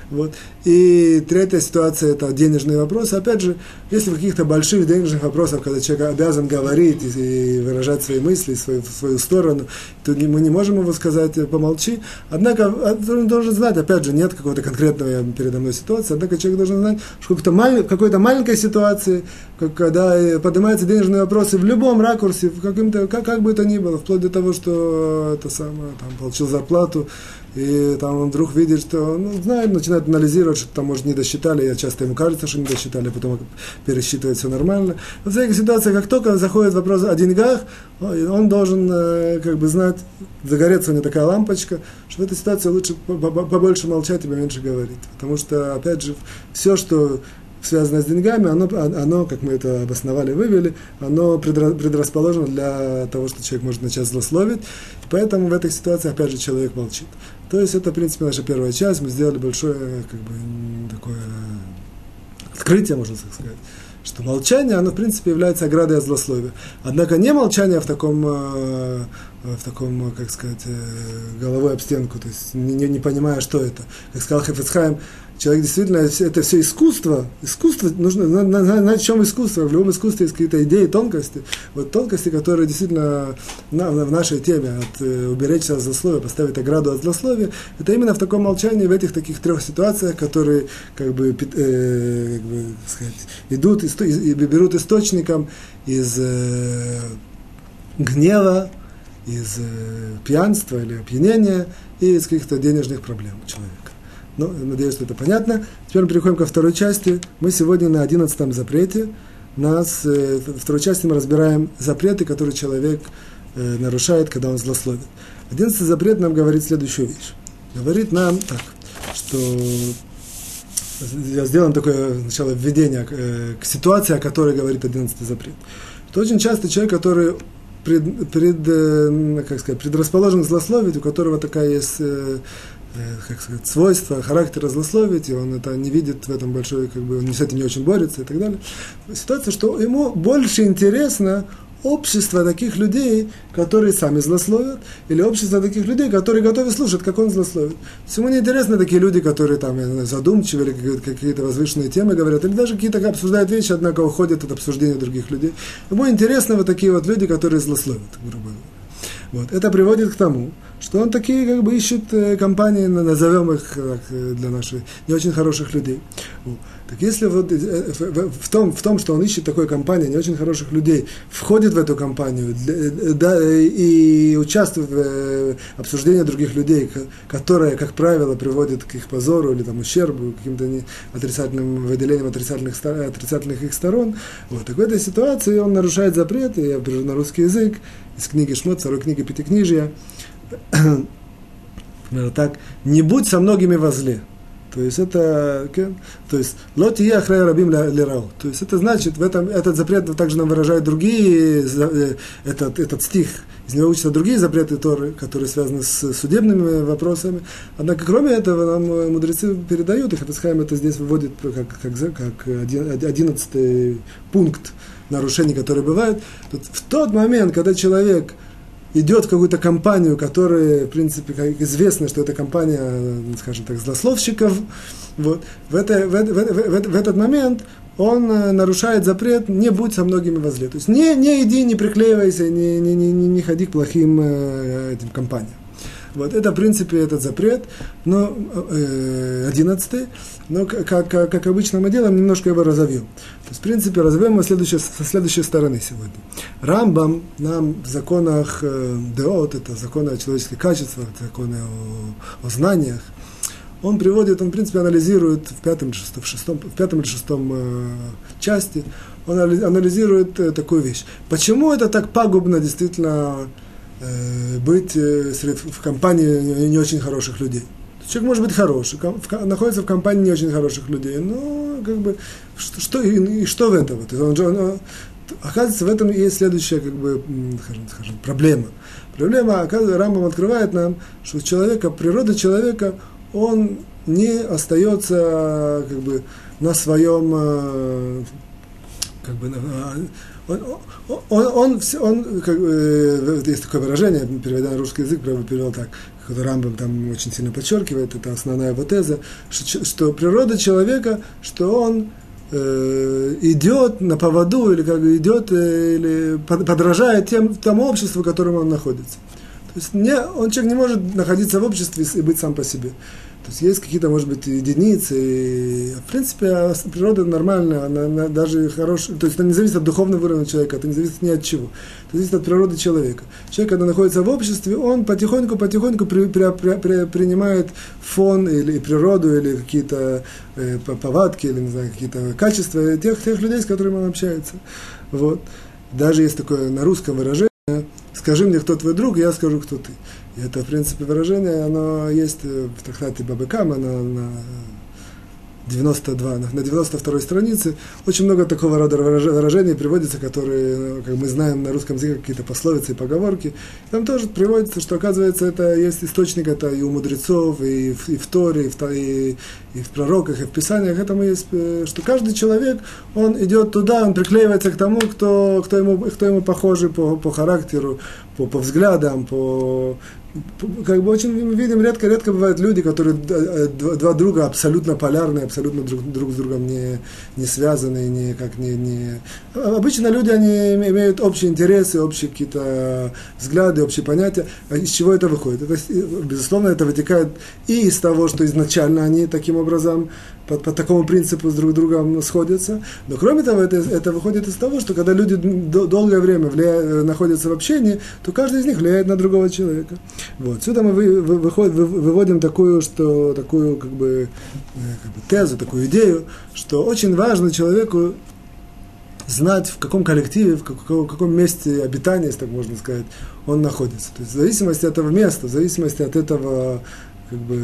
Вот. И третья ситуация – это денежные вопросы. Опять же, если в каких-то больших денежных вопросах, когда человек обязан говорить и, выражать свои мысли, свою, свою сторону, то мы не можем его сказать «помолчи». Однако а, он должен знать, опять же, нет какого-то конкретного передо мной ситуации, однако человек должен знать, что в какой-то маленькой ситуации, когда поднимаются денежные вопросы в любом ракурсе, в каком-то, как, как бы это ни было, вплоть до того, что это самое, там, получил зарплату, и там он вдруг видит, что, ну, знает, начинает анализировать, что там, может, не досчитали, я часто ему кажется, что не досчитали, потом пересчитывает все нормально. Во всяких ситуациях, как только заходит вопрос о деньгах, он должен, э, как бы, знать, загореться у него такая лампочка, что в этой ситуации лучше побольше молчать и поменьше говорить. Потому что, опять же, все, что связанное с деньгами, оно, оно, как мы это обосновали, вывели, оно предрасположено для того, что человек может начать злословить. Поэтому в этой ситуации, опять же, человек молчит. То есть это, в принципе, наша первая часть. Мы сделали большое, как бы, такое открытие, можно так сказать, что молчание, оно, в принципе, является оградой от злословия. Однако не молчание в таком, э, в таком, как сказать, э, головой об стенку, то есть не, не понимая, что это. Как сказал Хефецхайм, человек действительно, это все искусство, искусство, нужно знать, на, чем искусство, в любом искусстве есть какие-то идеи, тонкости, вот тонкости, которые действительно на, в нашей теме, от э, уберечься от злословия, поставить ограду от злословия, это именно в таком молчании, в этих таких трех ситуациях, которые, как бы, э, как бы сказать, идут, и, и берут источником из э, гнева, из э, пьянства или опьянения и из каких-то денежных проблем человека. Ну, надеюсь, что это понятно. Теперь мы переходим ко второй части. Мы сегодня на одиннадцатом запрете. Нас, э, в второй части мы разбираем запреты, которые человек э, нарушает, когда он злословит. Одиннадцатый запрет нам говорит следующую вещь. Говорит нам так, что я сделаем такое сначала введение э, к ситуации, о которой говорит одиннадцатый запрет. Это очень часто человек, который пред, пред, э, как сказать, предрасположен к злословить, у которого такая есть э, Э, как сказать, свойства, характера злословить, и он это не видит в этом большой, как бы, он с этим не очень борется и так далее. Ситуация, что ему больше интересно общество таких людей, которые сами злословят, или общество таких людей, которые готовы слушать, как он злословит. Ему не интересны такие люди, которые там знаю, задумчивы, или какие-то возвышенные темы говорят, или даже какие-то обсуждают вещи, однако уходят от обсуждения других людей. Ему интересны вот такие вот люди, которые злословят, грубо говоря. Вот. Это приводит к тому, что он такие как бы ищет э, компании, назовем их э, для наших не очень хороших людей. Так если вот э, в том, в том, что он ищет такой компании, не очень хороших людей, входит в эту компанию да, и участвует в обсуждении других людей, которое, как правило, приводит к их позору или там, ущербу, каким-то отрицательным выделением отрицательных, отрицательных их сторон, вот, так в этой ситуации он нарушает запрет, я перевожу на русский язык, из книги Шмот, второй книги Пятикнижия, так, не будь со многими возле. То есть это, то есть, лоти храя рабим лирау. То есть это значит, в этом, этот запрет также нам выражает другие, э, этот, этот стих, из него учатся другие запреты Торы, которые связаны с судебными вопросами. Однако, кроме этого, нам мудрецы передают, и Хафицхайм это здесь выводит как, как, как одиннадцатый пункт нарушений, которые бывают. Тут, в тот момент, когда человек идет в какую-то компанию, которая, в принципе, как известно, что это компания, скажем так, злословщиков, вот, в, это, в, в, в, в этот момент он э, нарушает запрет «не будь со многими возле». То есть не, не иди, не приклеивайся, не, не, не, не ходи к плохим э, этим компаниям. Вот это, в принципе, этот запрет, но э, но как, как, как обычно мы делаем, немножко его разовьем. То есть, в принципе, разовьем его следующей, со следующей стороны сегодня. Рамбам нам в законах э, Деот, это законы о человеческих качествах, законы о, о знаниях, он приводит, он, в принципе, анализирует в пятом, в шестом, в пятом или шестом э, части, он анализирует э, такую вещь. Почему это так пагубно действительно быть э, в компании не очень хороших людей. Человек может быть хороший, находится в компании не очень хороших людей, но как бы что, что и, и что в этом? Вот, он, он, оказывается, в этом есть следующая как бы, скажем, скажем, проблема. Проблема, оказывается, Рамбам открывает нам, что человека, природа человека, он не остается как бы на своем э, как бы он, он, он, он как, э, есть такое выражение, переведя на русский язык, перевел так, который Рамбам там очень сильно подчеркивает, это основная его теза, что, что природа человека, что он э, идет на поводу или как идет э, или подражает тем, тому обществу, в котором он находится. То есть не, он человек не может находиться в обществе и быть сам по себе. То есть есть какие-то, может быть, единицы. В принципе, а природа нормальная, она, она даже хорошая. То есть это не зависит от духовного уровня человека, это не зависит ни от чего. Это зависит от природы человека. Человек, когда находится в обществе, он потихоньку-потихоньку при, при, при, при, принимает фон или природу, или какие-то э, повадки, или, не знаю, какие-то качества тех, тех людей, с которыми он общается. Вот. Даже есть такое на русском выражение, скажи мне, кто твой друг, я скажу, кто ты. Это, в принципе, выражение, оно есть в трактате Бабыкама на, на 92, на 92 странице очень много такого рода выражений приводится, которые, как мы знаем на русском языке, какие-то пословицы и поговорки. Там тоже приводится, что, оказывается, это есть источник, это и у мудрецов, и в, и в Торе, и в, и, и в пророках, и в Писаниях. Этому есть, э, что каждый человек, он идет туда, он приклеивается к тому, кто, кто, ему, кто ему похожий по, по характеру, по, по взглядам, по, как бы очень мы видим, редко, редко бывают люди, которые э, два, два друга абсолютно полярные, абсолютно друг, друг с другом не, не связаны, не, как не, не... Обычно люди, они имеют общие интересы, общие какие-то взгляды, общие понятия. А из чего это выходит? Это, безусловно, это вытекает и из того, что изначально они таким образом по, по такому принципу с друг другом сходятся. Но кроме того, это, это выходит из того, что когда люди долгое время влия, находятся в общении, то каждый из них влияет на другого человека. Вот. Сюда мы вы, вы, выход, вы, выводим такую, что, такую как бы, э, как бы тезу, такую идею, что очень важно человеку знать, в каком коллективе, в каком, в каком месте обитания, если так можно сказать, он находится. То есть в зависимости от этого места, в зависимости от этого как бы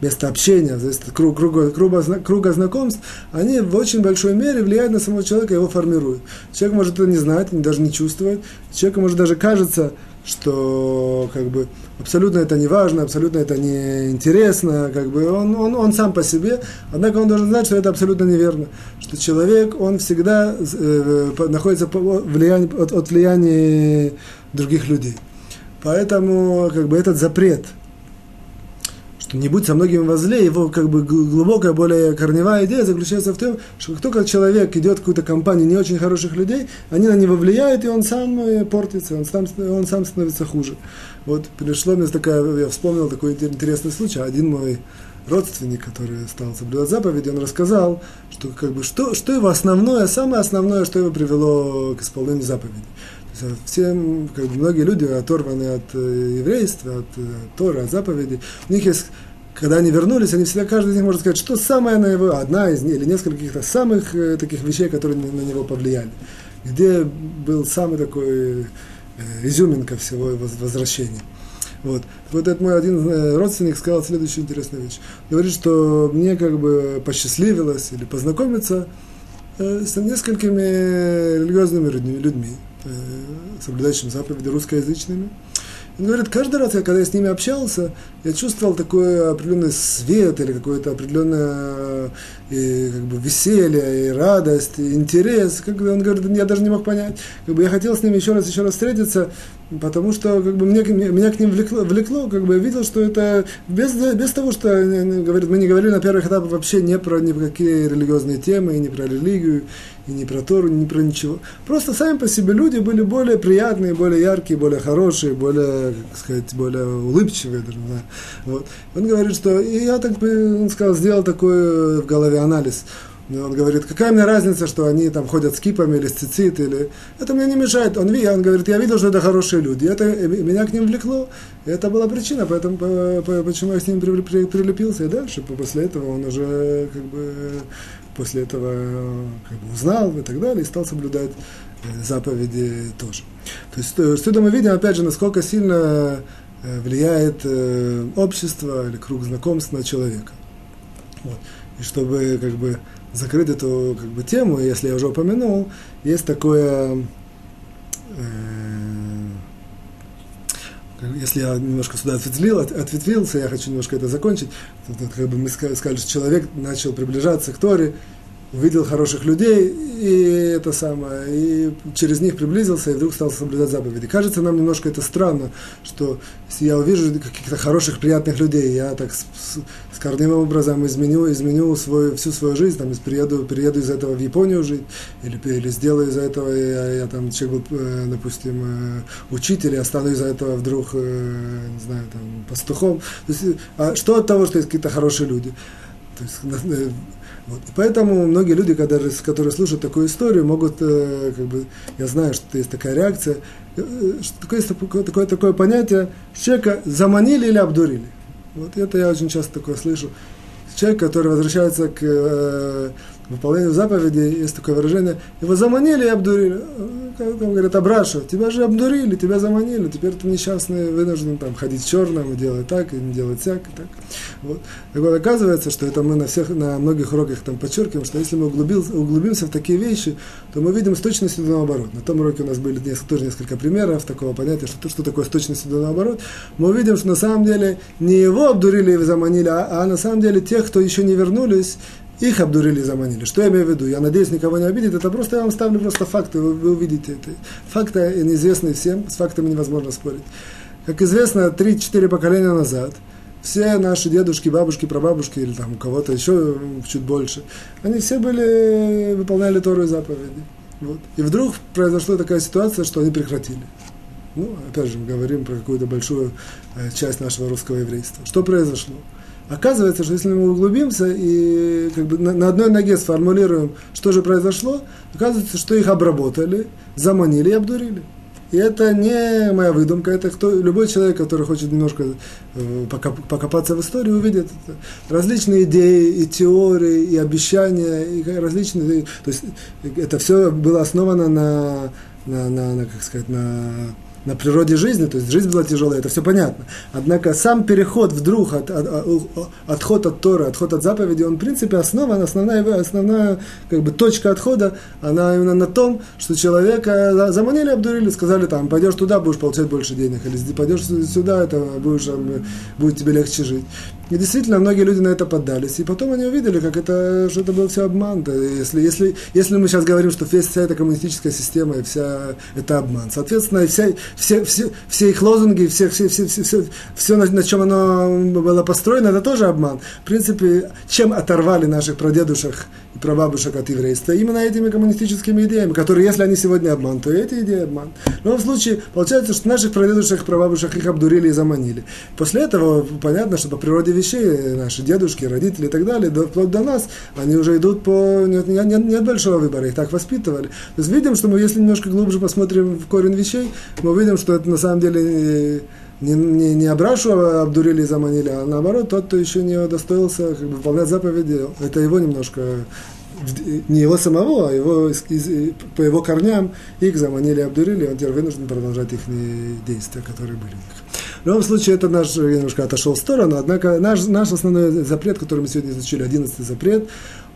место общения, зависит от круга, круга, круга, круга знакомств, они в очень большой мере влияют на самого человека, его формируют. Человек может это не знать, даже не чувствовать. Человеку может даже кажется, что как бы абсолютно это не важно, абсолютно это не интересно, как бы он, он, он сам по себе, однако он должен знать, что это абсолютно неверно, что человек, он всегда э, находится под влияние, от, от влияния других людей. Поэтому как бы этот запрет – не будь со многими возле, его как бы глубокая, более корневая идея заключается в том, что как только человек идет в какую-то компанию не очень хороших людей, они на него влияют, и он сам э, портится, он сам, он сам становится хуже. Вот пришло мне такая, я вспомнил такой интересный случай. Один мой родственник, который стал соблюдать заповеди, он рассказал, что, как бы, что, что его основное, самое основное, что его привело к исполнению заповедей. Все, как бы, многие люди оторваны от э, еврейства, от, э, от Тора, от заповедей. У них есть когда они вернулись, они всегда, каждый из них может сказать, что самое на его, одна из них, или несколько каких-то самых э, таких вещей, которые на, него повлияли. Где был самый такой э, изюминка всего его возвращения. Вот. Вот этот мой один э, родственник сказал следующую интересную вещь. Говорит, что мне как бы посчастливилось или познакомиться э, с несколькими религиозными людьми, э, соблюдающими заповеди русскоязычными. Он говорит, каждый раз, когда я с ними общался, я чувствовал такой определенный свет или какое-то определенное и, как бы, веселье, и радость, и интерес. Как бы, он говорит, я даже не мог понять. Как бы, я хотел с ними еще раз, еще раз встретиться, потому что как бы, мне, меня к ним влекло, влекло, как бы я видел, что это без, без того, что говорит, мы не говорили на первых этапах вообще не про ни про какие религиозные темы, и не про религию, и не про Тору, не про ничего. Просто сами по себе люди были более приятные, более яркие, более хорошие, более, как сказать, более улыбчивые даже, да. Вот. Он говорит, что и я так бы, он сказал, сделал такой в голове анализ. И он говорит, какая мне разница, что они там ходят с кипами или с цицит, или... Это мне не мешает. Он, он говорит, я видел, что это хорошие люди. Это, меня к ним влекло. И это была причина, поэтому, по, по, почему я с ним при, при, прилепился. И дальше, после этого он уже как бы после этого как бы, узнал и так далее, и стал соблюдать э, заповеди тоже. То есть э, отсюда мы видим, опять же, насколько сильно э, влияет общество или круг знакомств на человека. Вот. И чтобы как бы закрыть эту как бы, тему, если я уже упомянул, есть такое, э, если я немножко сюда ответвил, ответвился, я хочу немножко это закончить, то, то, как бы мы сказали, что человек начал приближаться к Торе, увидел хороших людей, и это самое, и через них приблизился, и вдруг стал соблюдать заповеди. Кажется нам немножко это странно, что если я увижу каких-то хороших, приятных людей, я так с, с, корневым образом изменю, изменю свой, всю свою жизнь, там, приеду, приеду из этого в Японию жить, или, или сделаю из-за этого, я, я там человек был, э, допустим, э, учитель, я стану из-за этого вдруг, э, не знаю, там, пастухом. То есть, а что от того, что есть какие-то хорошие люди? То есть, вот. И поэтому многие люди, когда, которые слушают такую историю, могут, э, как бы, я знаю, что есть такая реакция, э, что такое, такое, такое, такое понятие, человека заманили или обдурили. Вот это я очень часто такое слышу. Человек, который возвращается к э, выполнению заповеди, есть такое выражение, его заманили и обдурили. Как там говорят, Абраша, тебя же обдурили, тебя заманили, теперь ты несчастный, вынужден там ходить в черном и делать так, и не делать всяк, и так. Вот. Так вот, оказывается, что это мы на всех, на многих уроках там подчеркиваем, что если мы углубимся в такие вещи, то мы видим с точностью наоборот. На том уроке у нас были несколько, тоже несколько примеров такого понятия, что, что такое с точностью до наоборот. Мы увидим, что на самом деле не его обдурили и заманили, а, а на самом деле тех, кто еще не вернулись, их обдурили и заманили. Что я имею в виду? Я надеюсь, никого не обидит. Это просто я вам ставлю просто факты, вы, вы увидите это. Факты неизвестны всем, с фактами невозможно спорить. Как известно, 3-4 поколения назад все наши дедушки, бабушки, прабабушки, или там у кого-то еще чуть больше, они все были, выполняли Тору и заповеди. Вот. И вдруг произошла такая ситуация, что они прекратили. Ну, опять же, мы говорим про какую-то большую э, часть нашего русского еврейства. Что произошло? Оказывается, что если мы углубимся и как бы на, на одной ноге сформулируем, что же произошло, оказывается, что их обработали, заманили и обдурили. И это не моя выдумка, это кто, любой человек, который хочет немножко э, покопаться в истории, увидит это. различные идеи, и теории, и обещания, и различные. То есть это все было основано на, на, на, на как сказать, на на природе жизни, то есть жизнь была тяжелая, это все понятно. Однако сам переход вдруг, от, от, от, отход от Тора, отход от заповеди, он в принципе основан, основная, основная как бы, точка отхода, она именно на том, что человека заманили, обдурили, сказали там, пойдешь туда, будешь получать больше денег, или пойдешь сюда, это будешь, будет тебе легче жить. И действительно, многие люди на это поддались. И потом они увидели, как это, что это был все обман. Если, если, если мы сейчас говорим, что вся эта коммунистическая система и вся это обман, соответственно, вся, все, все, все их лозунги, все, все, все, все, все, все на, на чем оно было построено, это тоже обман. В принципе, чем оторвали наших прадедушек и прабабушек от еврейства? Именно этими коммунистическими идеями, которые, если они сегодня обман, то эти идеи обман. В любом случае, получается, что наших прадедушек и прабабушек их обдурили и заманили. После этого понятно, что по природе вещей наши дедушки, родители и так далее, до, вплоть до нас, они уже идут по... Нет, нет, нет большого выбора, их так воспитывали. То есть видим, что мы, если немножко глубже посмотрим в корень вещей, мы видим, что это на самом деле не, не, не Абрашу обдурили и заманили, а наоборот, тот, кто еще не удостоился как бы, выполнять заповеди, это его немножко не его самого, а его, из, из, по его корням их заманили, обдурили, он теперь вынужден продолжать их действия, которые были у них. В любом случае, это наш, я немножко отошел в сторону, однако наш, наш основной запрет, который мы сегодня изучили, одиннадцатый запрет,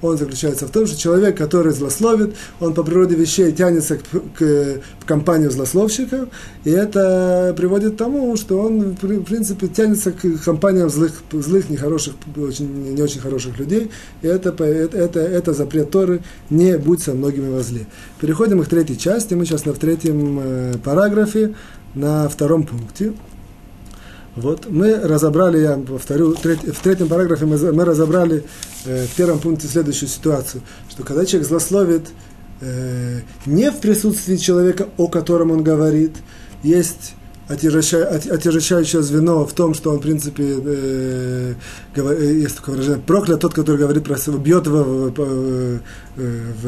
он заключается в том, что человек, который злословит, он по природе вещей тянется к, к, к компанию злословщиков, и это приводит к тому, что он, в принципе, тянется к компаниям злых, злых нехороших, очень, не очень хороших людей, и это, это, это, это запрет Торы, не будь со многими возле. Переходим к третьей части, мы сейчас на в третьем э, параграфе, на втором пункте. Вот мы разобрали, я повторю, в третьем параграфе мы, мы разобрали э, в первом пункте следующую ситуацию, что когда человек злословит э, не в присутствии человека, о котором он говорит, есть отяжащающее звено в том, что он, в принципе, э, говор, э, есть такое выражение, проклят тот, который говорит про себя, бьет его в, в, в,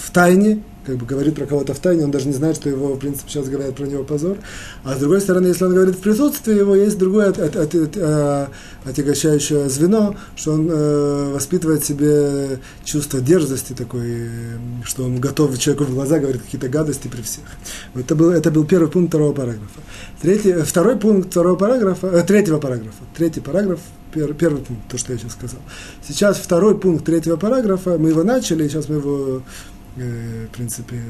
в тайне, как бы говорит про кого-то в тайне, он даже не знает, что его, в принципе, сейчас говорят про него позор. А с другой стороны, если он говорит в присутствии его, есть другое от, от, от, от, э, отягощающее звено, что он э, воспитывает в себе чувство дерзости такой, что он готов человеку в глаза говорить какие-то гадости при всех. Это был, это был первый пункт второго параграфа. Третий, второй пункт второго параграфа, э, третьего параграфа. Третий параграф, пер, первый пункт, то, что я сейчас сказал. Сейчас второй пункт третьего параграфа, мы его начали, сейчас мы его Э, в принципе,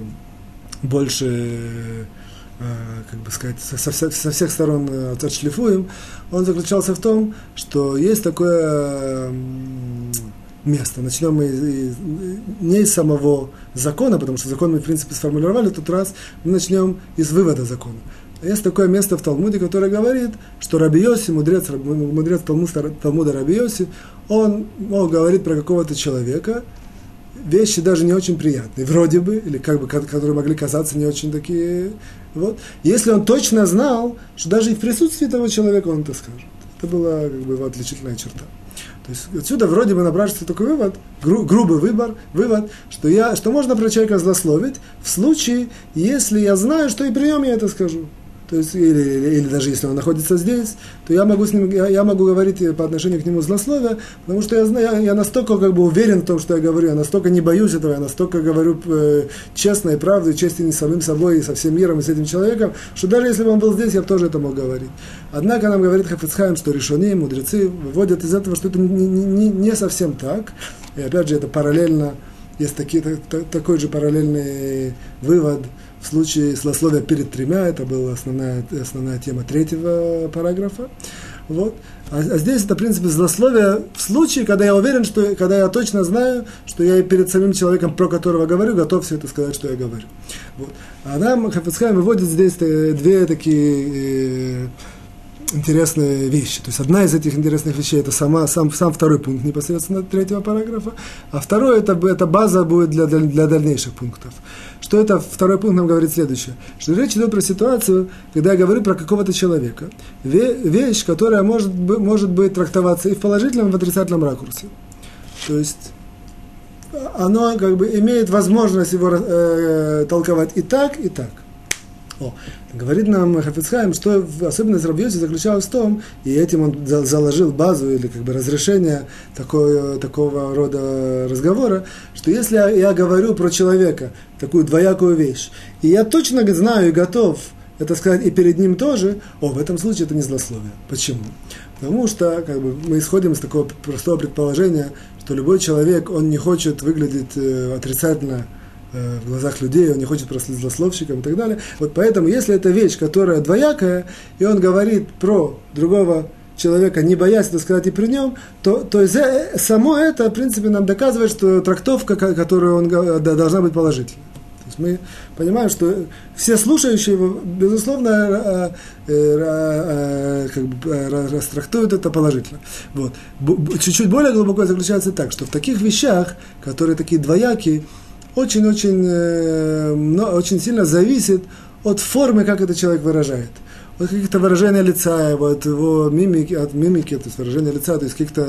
больше как бы сказать, со, со, со всех сторон отшлифуем, он заключался в том, что есть такое место. Начнем мы из, не из самого закона, потому что закон мы, в принципе, сформулировали в тот раз, мы начнем из вывода закона. Есть такое место в Талмуде, которое говорит, что Раби Йоси, мудрец, мудрец Талмуда, Талмуда Раби он мол, говорит про какого-то человека, вещи даже не очень приятные, вроде бы, или как бы, которые могли казаться не очень такие. Вот. Если он точно знал, что даже и в присутствии того человека он это скажет. Это была как бы его отличительная черта. То есть отсюда вроде бы напрашивается такой вывод, гру, грубый выбор, вывод, что, я, что можно про человека злословить в случае, если я знаю, что и при нем я это скажу то есть, или, или, или даже если он находится здесь, то я могу, с ним, я, я могу говорить по отношению к нему злословие, потому что я, знаю, я, я настолько как бы уверен в том, что я говорю, я настолько не боюсь этого, я настолько говорю э, честно и правду, и с самим собой, и со всем миром, и с этим человеком, что даже если бы он был здесь, я бы тоже это мог говорить. Однако нам говорит Хафицхайм, что решены, мудрецы выводят из этого, что это не, не, не совсем так, и опять же это параллельно, есть такие, такой же параллельный вывод, в случае злословия перед тремя, это была основная, основная тема третьего параграфа. Вот. А, а здесь это, в принципе, злословие в случае, когда я уверен, что, когда я точно знаю, что я и перед самим человеком, про которого говорю, готов все это сказать, что я говорю. Вот. А нам Хафицхайм выводит здесь две такие э, интересные вещи. То есть одна из этих интересных вещей это сама, сам, сам второй пункт непосредственно третьего параграфа, а второй это, это база будет для, для дальнейших пунктов. Что это второй пункт нам говорит следующее, что речь идет про ситуацию, когда я говорю про какого-то человека, вещь, которая может, может быть трактоваться и в положительном, и в отрицательном ракурсе. То есть оно как бы имеет возможность его э, толковать и так, и так. О, говорит нам Хафицхайм, что особенность Рабьоси заключалась в том, и этим он заложил базу или как бы разрешение такой, такого рода разговора, что если я, говорю про человека такую двоякую вещь, и я точно знаю и готов это сказать и перед ним тоже, о, в этом случае это не злословие. Почему? Потому что как бы, мы исходим из такого простого предположения, что любой человек, он не хочет выглядеть э, отрицательно в глазах людей, он не хочет просто злословщиком и так далее. Вот поэтому, если это вещь, которая двоякая, и он говорит про другого человека, не боясь это сказать и при нем, то, то есть, э, само это, в принципе, нам доказывает, что трактовка, которую он должна быть положительной. То есть мы понимаем, что все слушающие его, безусловно, э, как бы растрактуют это положительно. Вот. Чуть-чуть более глубоко заключается так, что в таких вещах, которые такие двоякие, очень-очень э, очень сильно зависит от формы, как этот человек выражает от каких-то выражения лица его, от его мимики, от мимики, то есть выражения лица, то есть каких-то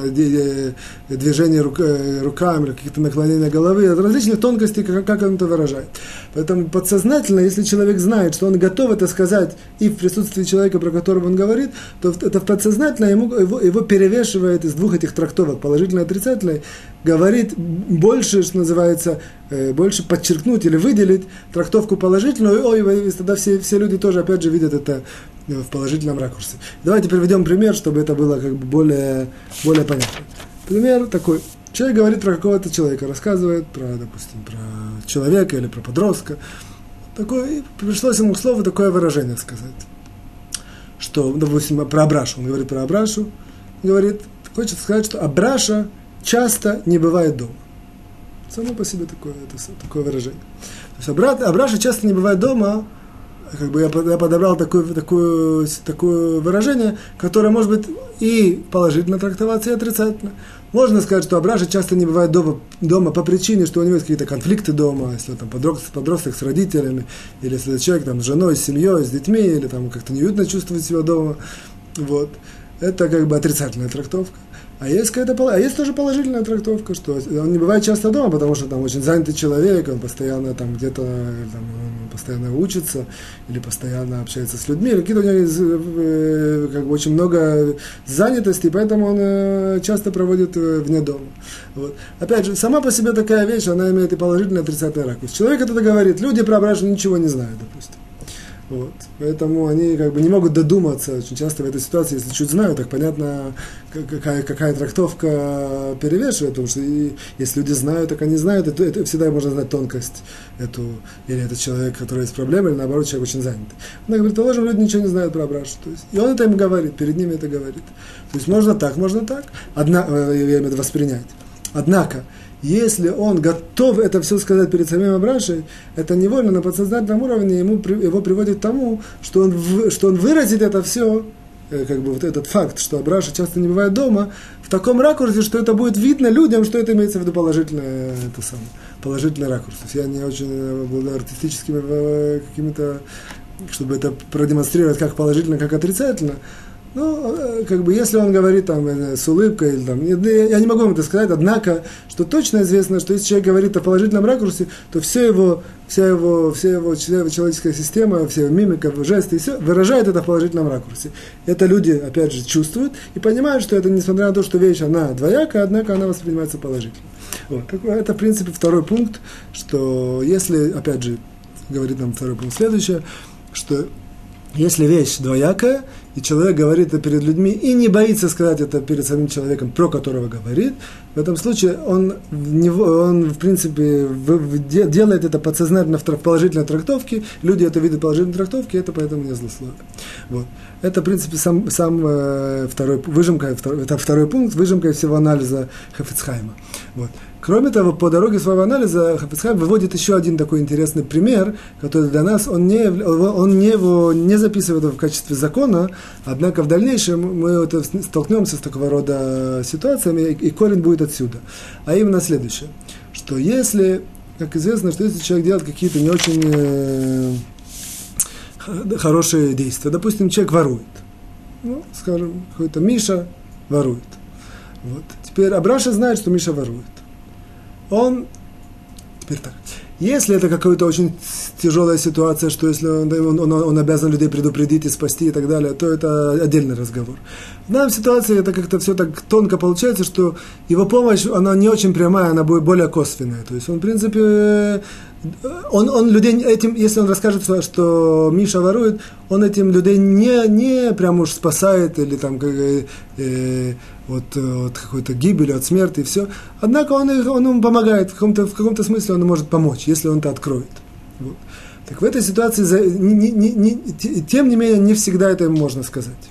движений рук, э, руками, каких-то наклонения головы, от различных тонкостей, как, как он это выражает. Поэтому подсознательно, если человек знает, что он готов это сказать и в присутствии человека, про которого он говорит, то это подсознательно ему, его, его перевешивает из двух этих трактовок, положительной и отрицательной, говорит больше, что называется, э, больше подчеркнуть или выделить трактовку положительную, ой, тогда все, все люди тоже, опять же, видят это в положительном ракурсе. Давайте приведем пример, чтобы это было как бы более, более понятно. Пример такой. Человек говорит про какого-то человека, рассказывает про, допустим, про человека или про подростка. Такой, пришлось ему слово такое выражение сказать. Что, допустим, про Абрашу. Он говорит про Абрашу. Говорит, хочет сказать, что Абраша часто не бывает дома. Само по себе такое, это, такое выражение. То есть Абраша часто не бывает дома, как бы я, я подобрал такое, такое, такое выражение, которое может быть и положительно трактоваться, и отрицательно. Можно сказать, что Абраша часто не бывает дома, дома по причине, что у него есть какие-то конфликты дома, если там подросток, подросток с родителями, или если человек там с женой, с семьей, с детьми, или там как-то неуютно чувствует себя дома. Вот. Это как бы отрицательная трактовка. А есть, какая-то, а есть тоже положительная трактовка, что он не бывает часто дома, потому что там очень занятый человек, он постоянно там где-то там, постоянно учится, или постоянно общается с людьми, или какие-то у него э, как бы очень много занятости, поэтому он э, часто проводит э, вне дома. Вот. Опять же, сама по себе такая вещь, она имеет и положительный, и отрицательный ракурс. Человек это говорит, люди про ничего не знают, допустим. Вот. Поэтому они как бы не могут додуматься очень часто в этой ситуации, если чуть знают, так понятно, какая, какая трактовка перевешивает, потому что и, если люди знают, так они знают, это, это всегда можно знать тонкость эту, или этот человек, который есть проблема, или наоборот, человек очень занят. Он говорит, положим, люди ничего не знают про Абрашу. То есть, и он это им говорит, перед ними это говорит. То есть можно так, можно так, одна, э, я имею в виду воспринять. Однако, если он готов это все сказать перед самим Абрашей, это невольно на подсознательном уровне ему, его приводит к тому, что он, что он выразит это все, э, как бы вот этот факт, что Абраша часто не бывает дома, в таком ракурсе, что это будет видно людям, что это имеется в виду положительный, это самое, положительный ракурс. То есть я не очень обладаю артистическими э, какими-то, чтобы это продемонстрировать как положительно, как отрицательно, ну, э, как бы, если он говорит там э, с улыбкой, или, там, я не могу вам это сказать, однако, что точно известно, что если человек говорит о положительном ракурсе, то все его, вся его, вся его, вся его человеческая система, вся его мимика, жесты и все выражает это в положительном ракурсе. Это люди, опять же, чувствуют и понимают, что это, несмотря на то, что вещь, она двоякая, однако она воспринимается положительно. Вот. Это, в принципе, второй пункт, что если, опять же, говорит нам второй пункт следующее, что если вещь двоякая, и человек говорит это перед людьми и не боится сказать это перед самим человеком, про которого говорит, в этом случае он, он в принципе, делает это подсознательно в положительной трактовке, люди это видят положительной трактовки, это поэтому не злословие. Вот. Это, в принципе, сам, сам э, второй, выжимка, это второй пункт, выжимка всего анализа Хафицхайма. Вот. Кроме того, по дороге своего анализа Хафицхайм выводит еще один такой интересный пример, который для нас, он не, он не, его, не записывает в качестве закона, однако в дальнейшем мы это столкнемся с такого рода ситуациями, и корень будет отсюда. А именно следующее, что если, как известно, что если человек делает какие-то не очень э, хорошие действия, допустим, человек ворует, ну, скажем, какой-то Миша ворует. Вот. Теперь Абраша знает, что Миша ворует он, теперь так, если это какая-то очень тяжелая ситуация, что если он, он, он, он обязан людей предупредить и спасти и так далее, то это отдельный разговор. В данной ситуации это как-то все так тонко получается, что его помощь, она не очень прямая, она будет более косвенная. То есть он, в принципе, он, он людей этим, если он расскажет, что Миша ворует, он этим людей не, не прям уж спасает или там как, э, э от, от какой-то гибели, от смерти и все. Однако он, он ему помогает, в каком-то, в каком-то смысле он может помочь, если он это откроет. Вот. Так в этой ситуации, не, не, не, тем не менее, не всегда это можно сказать.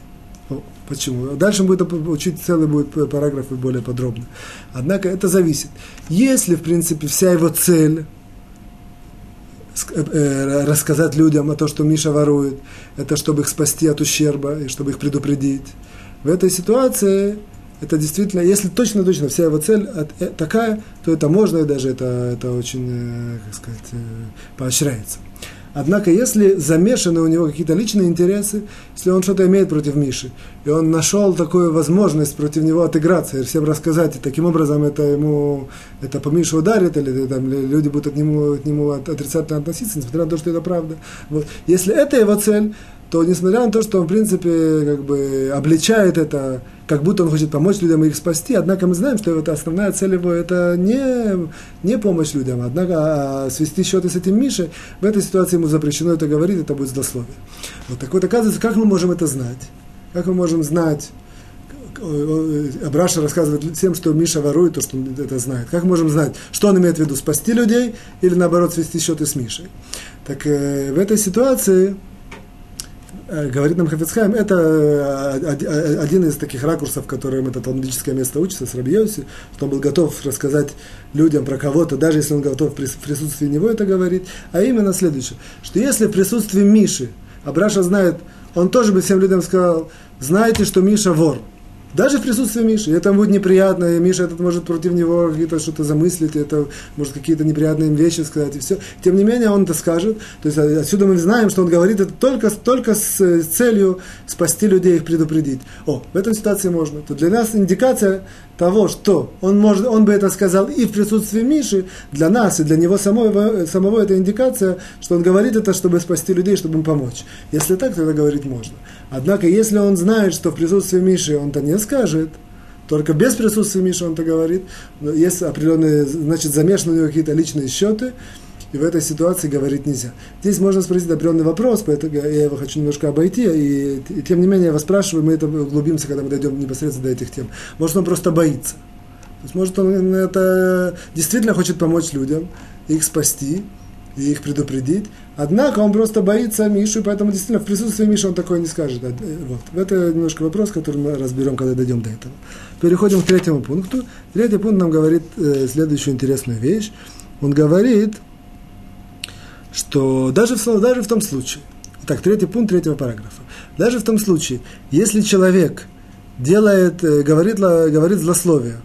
Почему? Дальше будет учить целый будет параграф и более подробно. Однако это зависит. Если, в принципе, вся его цель э, э, рассказать людям о том, что Миша ворует, это чтобы их спасти от ущерба и чтобы их предупредить. В этой ситуации это действительно, если точно-точно вся его цель э, такая, то это можно, и даже это, это очень, э, как сказать, э, поощряется. Однако, если замешаны у него какие-то личные интересы, если он что-то имеет против Миши, и он нашел такую возможность против него отыграться и всем рассказать, и таким образом это ему, это по Мише ударит, или там, люди будут к нему, к нему отрицательно относиться, несмотря на то, что это правда. Вот. Если это его цель, то несмотря на то, что он, в принципе, как бы обличает это, как будто он хочет помочь людям и их спасти, однако мы знаем, что это основная цель его, это не, не помощь людям, однако а свести счеты с этим Мишей, в этой ситуации ему запрещено это говорить, это будет злословие. Вот так вот, оказывается, как мы можем это знать? Как мы можем знать, Абраша рассказывает всем, что Миша ворует, то, что он это знает. Как можем знать, что он имеет в виду, спасти людей или наоборот свести счеты с Мишей? Так э, в этой ситуации Э, говорит нам Хафицхайм, это э, э, один из таких ракурсов, которым это талмудическое место учится, с Рабьёси, что он был готов рассказать людям про кого-то, даже если он готов в присутствии него это говорить, а именно следующее, что если в присутствии Миши, Абраша знает, он тоже бы всем людям сказал, знаете, что Миша вор – даже в присутствии Миши. Это будет неприятно, и Миша этот может против него какие-то что-то замыслить, это может какие-то неприятные вещи сказать, и все. Тем не менее, он это скажет. То есть отсюда мы знаем, что он говорит это только, только с, с целью спасти людей, их предупредить. О, в этой ситуации можно. То для нас индикация того, что он, может, он бы это сказал и в присутствии Миши, для нас и для него самого, самого это индикация, что он говорит это, чтобы спасти людей, чтобы им помочь. Если так, тогда говорить можно. Однако, если он знает, что в присутствии Миши он то не скажет, только без присутствия Миши он то говорит, есть определенные, значит, замешаны у него какие-то личные счеты, и в этой ситуации говорить нельзя. Здесь можно спросить определенный вопрос, поэтому я его хочу немножко обойти, и, и тем не менее я вас спрашиваю, мы это углубимся, когда мы дойдем непосредственно до этих тем. Может, он просто боится. То есть, может, он это действительно хочет помочь людям, их спасти, и их предупредить. Однако он просто боится Мишу, и поэтому действительно в присутствии Миши он такое не скажет. Э, вот. Это немножко вопрос, который мы разберем, когда дойдем до этого. Переходим к третьему пункту. Третий пункт нам говорит э, следующую интересную вещь. Он говорит, что даже в, даже в том случае, так, третий пункт третьего параграфа, даже в том случае, если человек делает, э, говорит, говорит злословие,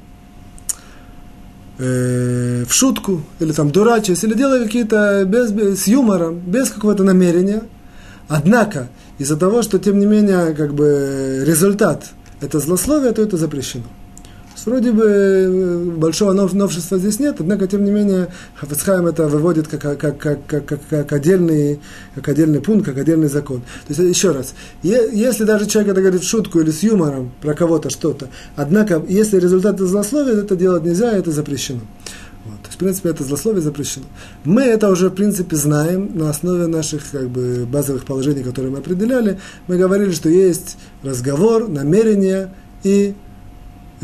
э, в шутку, или там дурачась, или делая какие-то без, без, с юмором, без какого-то намерения, однако из-за того, что тем не менее как бы результат это злословие, то это запрещено. Вроде бы э, большого новшества здесь нет, однако, тем не менее, Хафецхайм это выводит как, как, как, как, как, как, отдельный, как отдельный пункт, как отдельный закон. То есть, еще раз, если даже человек это говорит в шутку или с юмором про кого-то что-то, однако, если результат злословия, это делать нельзя, это запрещено. Вот. То есть, в принципе, это злословие запрещено. Мы это уже, в принципе, знаем на основе наших как бы, базовых положений, которые мы определяли. Мы говорили, что есть разговор, намерение и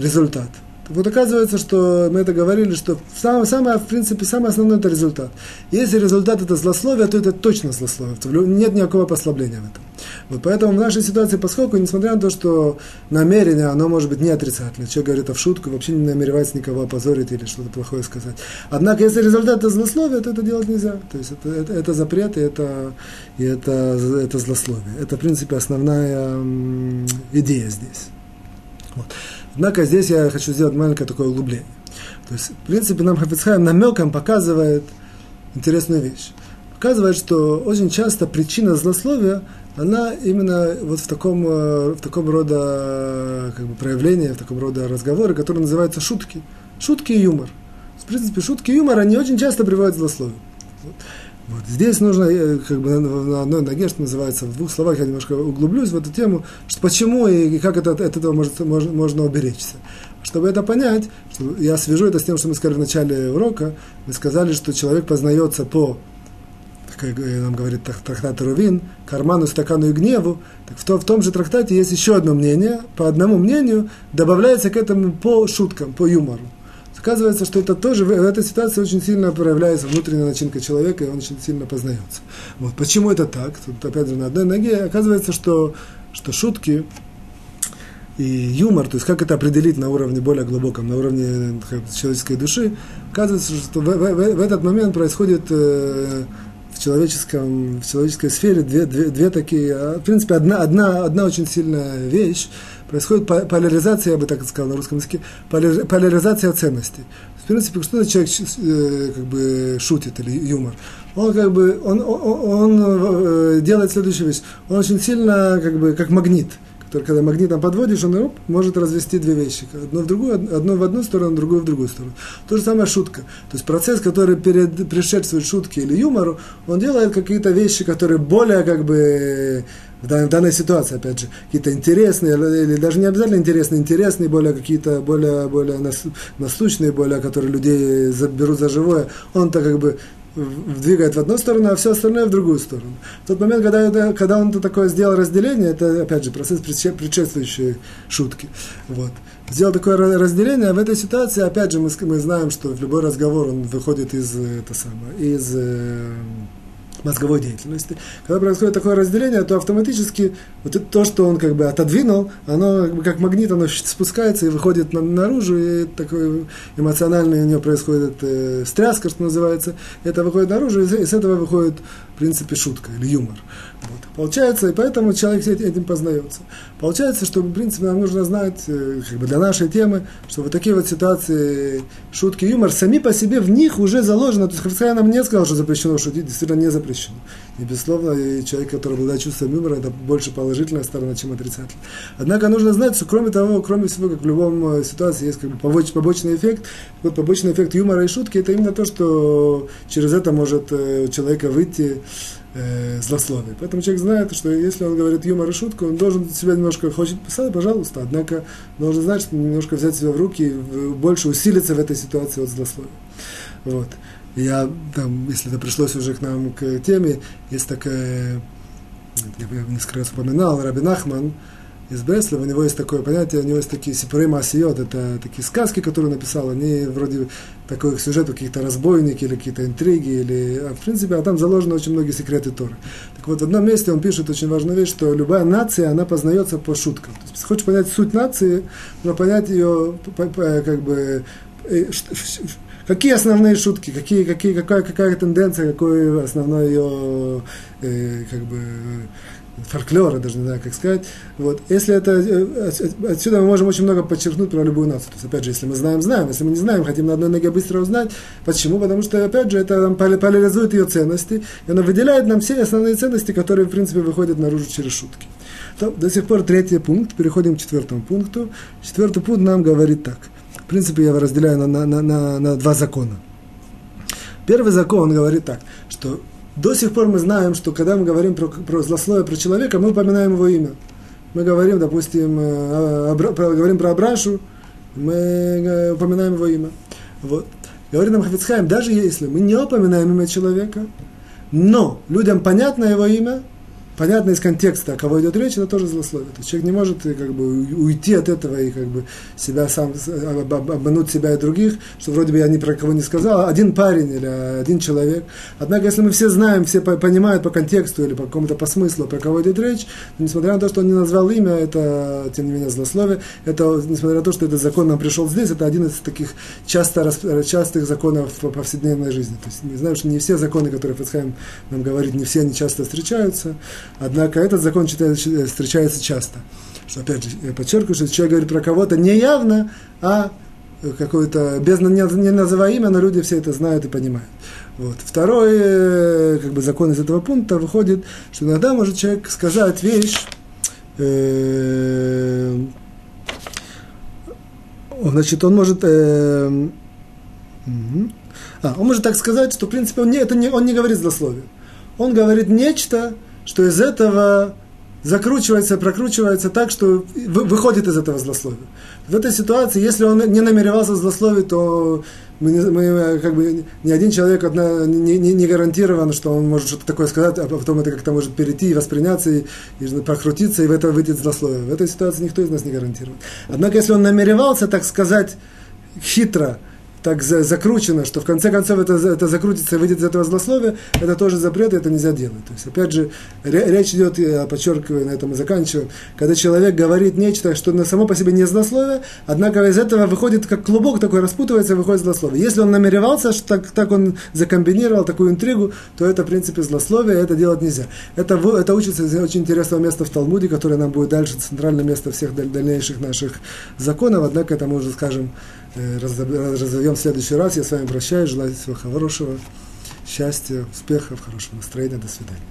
результат. Вот оказывается, что мы это говорили, что самое, самое, в принципе, самое основное это результат. Если результат это злословие, то это точно злословие. Нет никакого послабления в этом. Вот поэтому в нашей ситуации, поскольку, несмотря на то, что намерение, оно может быть не отрицательное, человек говорит это в шутку, вообще не намеревается никого опозорить или что-то плохое сказать. Однако, если результат это злословие, то это делать нельзя. То есть это, это, это запрет, и это, и это, это злословие. Это, в принципе, основная идея здесь. Вот. Однако здесь я хочу сделать маленькое такое углубление. То есть, в принципе, нам Хафицхайм намеком показывает интересную вещь. Показывает, что очень часто причина злословия, она именно вот в таком, э, в таком рода как бы, проявлении, в таком рода разговоре, которые называются шутки. Шутки и юмор. В принципе, шутки и юмор, они очень часто приводят к злословию. Вот. Здесь нужно, э, как бы на одной ноге, что называется, в двух словах я немножко углублюсь в эту тему, что почему и как это, от этого может, можно, можно уберечься. Чтобы это понять, что я свяжу это с тем, что мы сказали в начале урока, мы сказали, что человек познается по как нам говорит трактат Рувин, карману, стакану и гневу, так в, то, в том же трактате есть еще одно мнение, по одному мнению добавляется к этому по шуткам, по юмору. Оказывается, что это тоже в этой ситуации очень сильно проявляется внутренняя начинка человека, и он очень сильно познается. Вот. Почему это так? Тут опять же на одной ноге. Оказывается, что, что шутки и юмор, то есть как это определить на уровне более глубоком, на уровне человеческой души, оказывается, что в, в, в, в этот момент происходит э, в, человеческом, в человеческой сфере две, две, две такие, а, в принципе, одна, одна, одна очень сильная вещь, происходит поляризация, я бы так сказал на русском языке, поляризация ценностей. В принципе, что человек э, как бы шутит или юмор? Он как бы он, он, он э, делает следующую вещь. Он очень сильно как бы как магнит. Который, когда магнитом подводишь, он оп, может развести две вещи. Одно в другую, одно в одну сторону, другое в другую сторону. То же самое шутка. То есть процесс, который перед, предшествует шутке или юмору, он делает какие-то вещи, которые более как бы в данной, ситуации, опять же, какие-то интересные, или даже не обязательно интересные, интересные, более какие-то, более, более насущные, более, которые людей берут за живое, он-то как бы двигает в одну сторону, а все остальное в другую сторону. В тот момент, когда, когда он это такое сделал разделение, это, опять же, процесс предшествующей шутки. Вот. Сделал такое разделение, а в этой ситуации, опять же, мы, мы знаем, что в любой разговор он выходит из, это самое, из э, мозговой деятельности. Когда происходит такое разделение, то автоматически вот это, то, что он как бы отодвинул, оно как, бы, как магнит, оно спускается и выходит на, наружу, и такой эмоциональный у него происходит э, стряска, что называется. Это выходит наружу, и, и с этого выходит, в принципе, шутка или юмор. Вот. Получается, и поэтому человек этим познается. Получается, что, в принципе, нам нужно знать, э, как бы для нашей темы, что вот такие вот ситуации, шутки, юмор, сами по себе в них уже заложено. То есть Христиан нам не сказал, что запрещено шутить, действительно не запрещено. И, безусловно, и человек, который обладает чувством юмора, это больше положительная сторона, чем отрицательная. Однако нужно знать, что кроме того, кроме всего, как в любом э, ситуации есть как бы побочный эффект, вот побочный эффект юмора и шутки, это именно то, что через это может э, у человека выйти э, злословие. Поэтому человек знает, что если он говорит юмор и шутку, он должен себя немножко хочет писать, пожалуйста, однако должен знать, что немножко взять себя в руки больше усилиться в этой ситуации от злословия. Вот. Я, там, если это пришлось уже к нам к теме, есть такая, я несколько раз упоминал, Раби Нахман, из Бреслова, у него есть такое понятие, у него есть такие сипуры масиот, это такие сказки, которые он написал, они вроде такой сюжет, какие-то разбойники или какие-то интриги, или, а в принципе, а там заложены очень многие секреты Торы. Так вот, в одном месте он пишет очень важную вещь, что любая нация, она познается по шуткам. То есть, хочешь понять суть нации, но понять ее, как бы, э, Какие основные шутки, какие, какие, какая, какая тенденция, какой основной ее э, как бы, фольклора, даже не знаю, как сказать. Вот. Если это, э, отсюда мы можем очень много подчеркнуть про любую нацию. То есть, опять же, если мы знаем, знаем. Если мы не знаем, хотим на одной ноге быстро узнать. Почему? Потому что, опять же, это нам поляризует ее ценности, и оно выделяет нам все основные ценности, которые, в принципе, выходят наружу через шутки. То, до сих пор третий пункт, переходим к четвертому пункту. Четвертый пункт нам говорит так. В принципе, я его разделяю на, на, на, на два закона. Первый закон говорит так, что до сих пор мы знаем, что когда мы говорим про, про злословие про человека, мы упоминаем его имя. Мы говорим, допустим, э, про, говорим про Абрашу, мы э, упоминаем его имя. Вот. Говорит нам Хафицхайм, даже если мы не упоминаем имя человека, но людям понятно его имя, понятно из контекста, о кого идет речь, это тоже злословие. То есть человек не может э, как бы, уйти от этого и как бы себя сам, обмануть себя и других, что вроде бы я ни про кого не сказал, один парень или один человек. Однако, если мы все знаем, все понимают по контексту или по какому-то по смыслу, про кого идет речь, то, несмотря на то, что он не назвал имя, это, тем не менее, злословие. Это, несмотря на то, что этот закон нам пришел здесь, это один из таких часто, частых законов в повседневной жизни. То есть, не знаю, что не все законы, которые Фацхайм нам говорит, не все они часто встречаются, Однако этот закон встречается часто. Что, опять же, я подчеркиваю, что человек говорит про кого-то не явно, а какое-то, без не, называя имя, но люди все это знают и понимают. Вот. Второй э, как бы, закон из этого пункта выходит, что иногда может человек сказать вещь, э, значит, он может, э, а, он может так сказать, что, в принципе, он не, это не, он не говорит злословие. Он говорит нечто, что из этого закручивается, прокручивается так, что выходит из этого злословия. В этой ситуации, если он не намеревался злословить, то мы, мы как бы ни один человек одна, не, не, не гарантирован, что он может что-то такое сказать, а потом это как-то может перейти и восприняться, и, и прокрутиться, и в это выйдет злословие. В этой ситуации никто из нас не гарантирован. Однако, если он намеревался, так сказать, хитро, так за, закручено, что в конце концов это, это закрутится и выйдет из этого злословия, это тоже запрет, и это нельзя делать. То есть, опять же, речь идет, я подчеркиваю, на этом и заканчиваю, когда человек говорит нечто, что на само по себе не злословие, однако из этого выходит как клубок такой, распутывается выходит злословие. Если он намеревался, что так, так он закомбинировал такую интригу, то это, в принципе, злословие, это делать нельзя. Это, это учится из очень интересного места в Талмуде, которое нам будет дальше центральное место всех дальнейших наших законов, однако это мы уже скажем Э, разовьем в следующий раз. Я с вами прощаюсь, желаю всего хорошего, счастья, успехов, хорошего настроения. До свидания.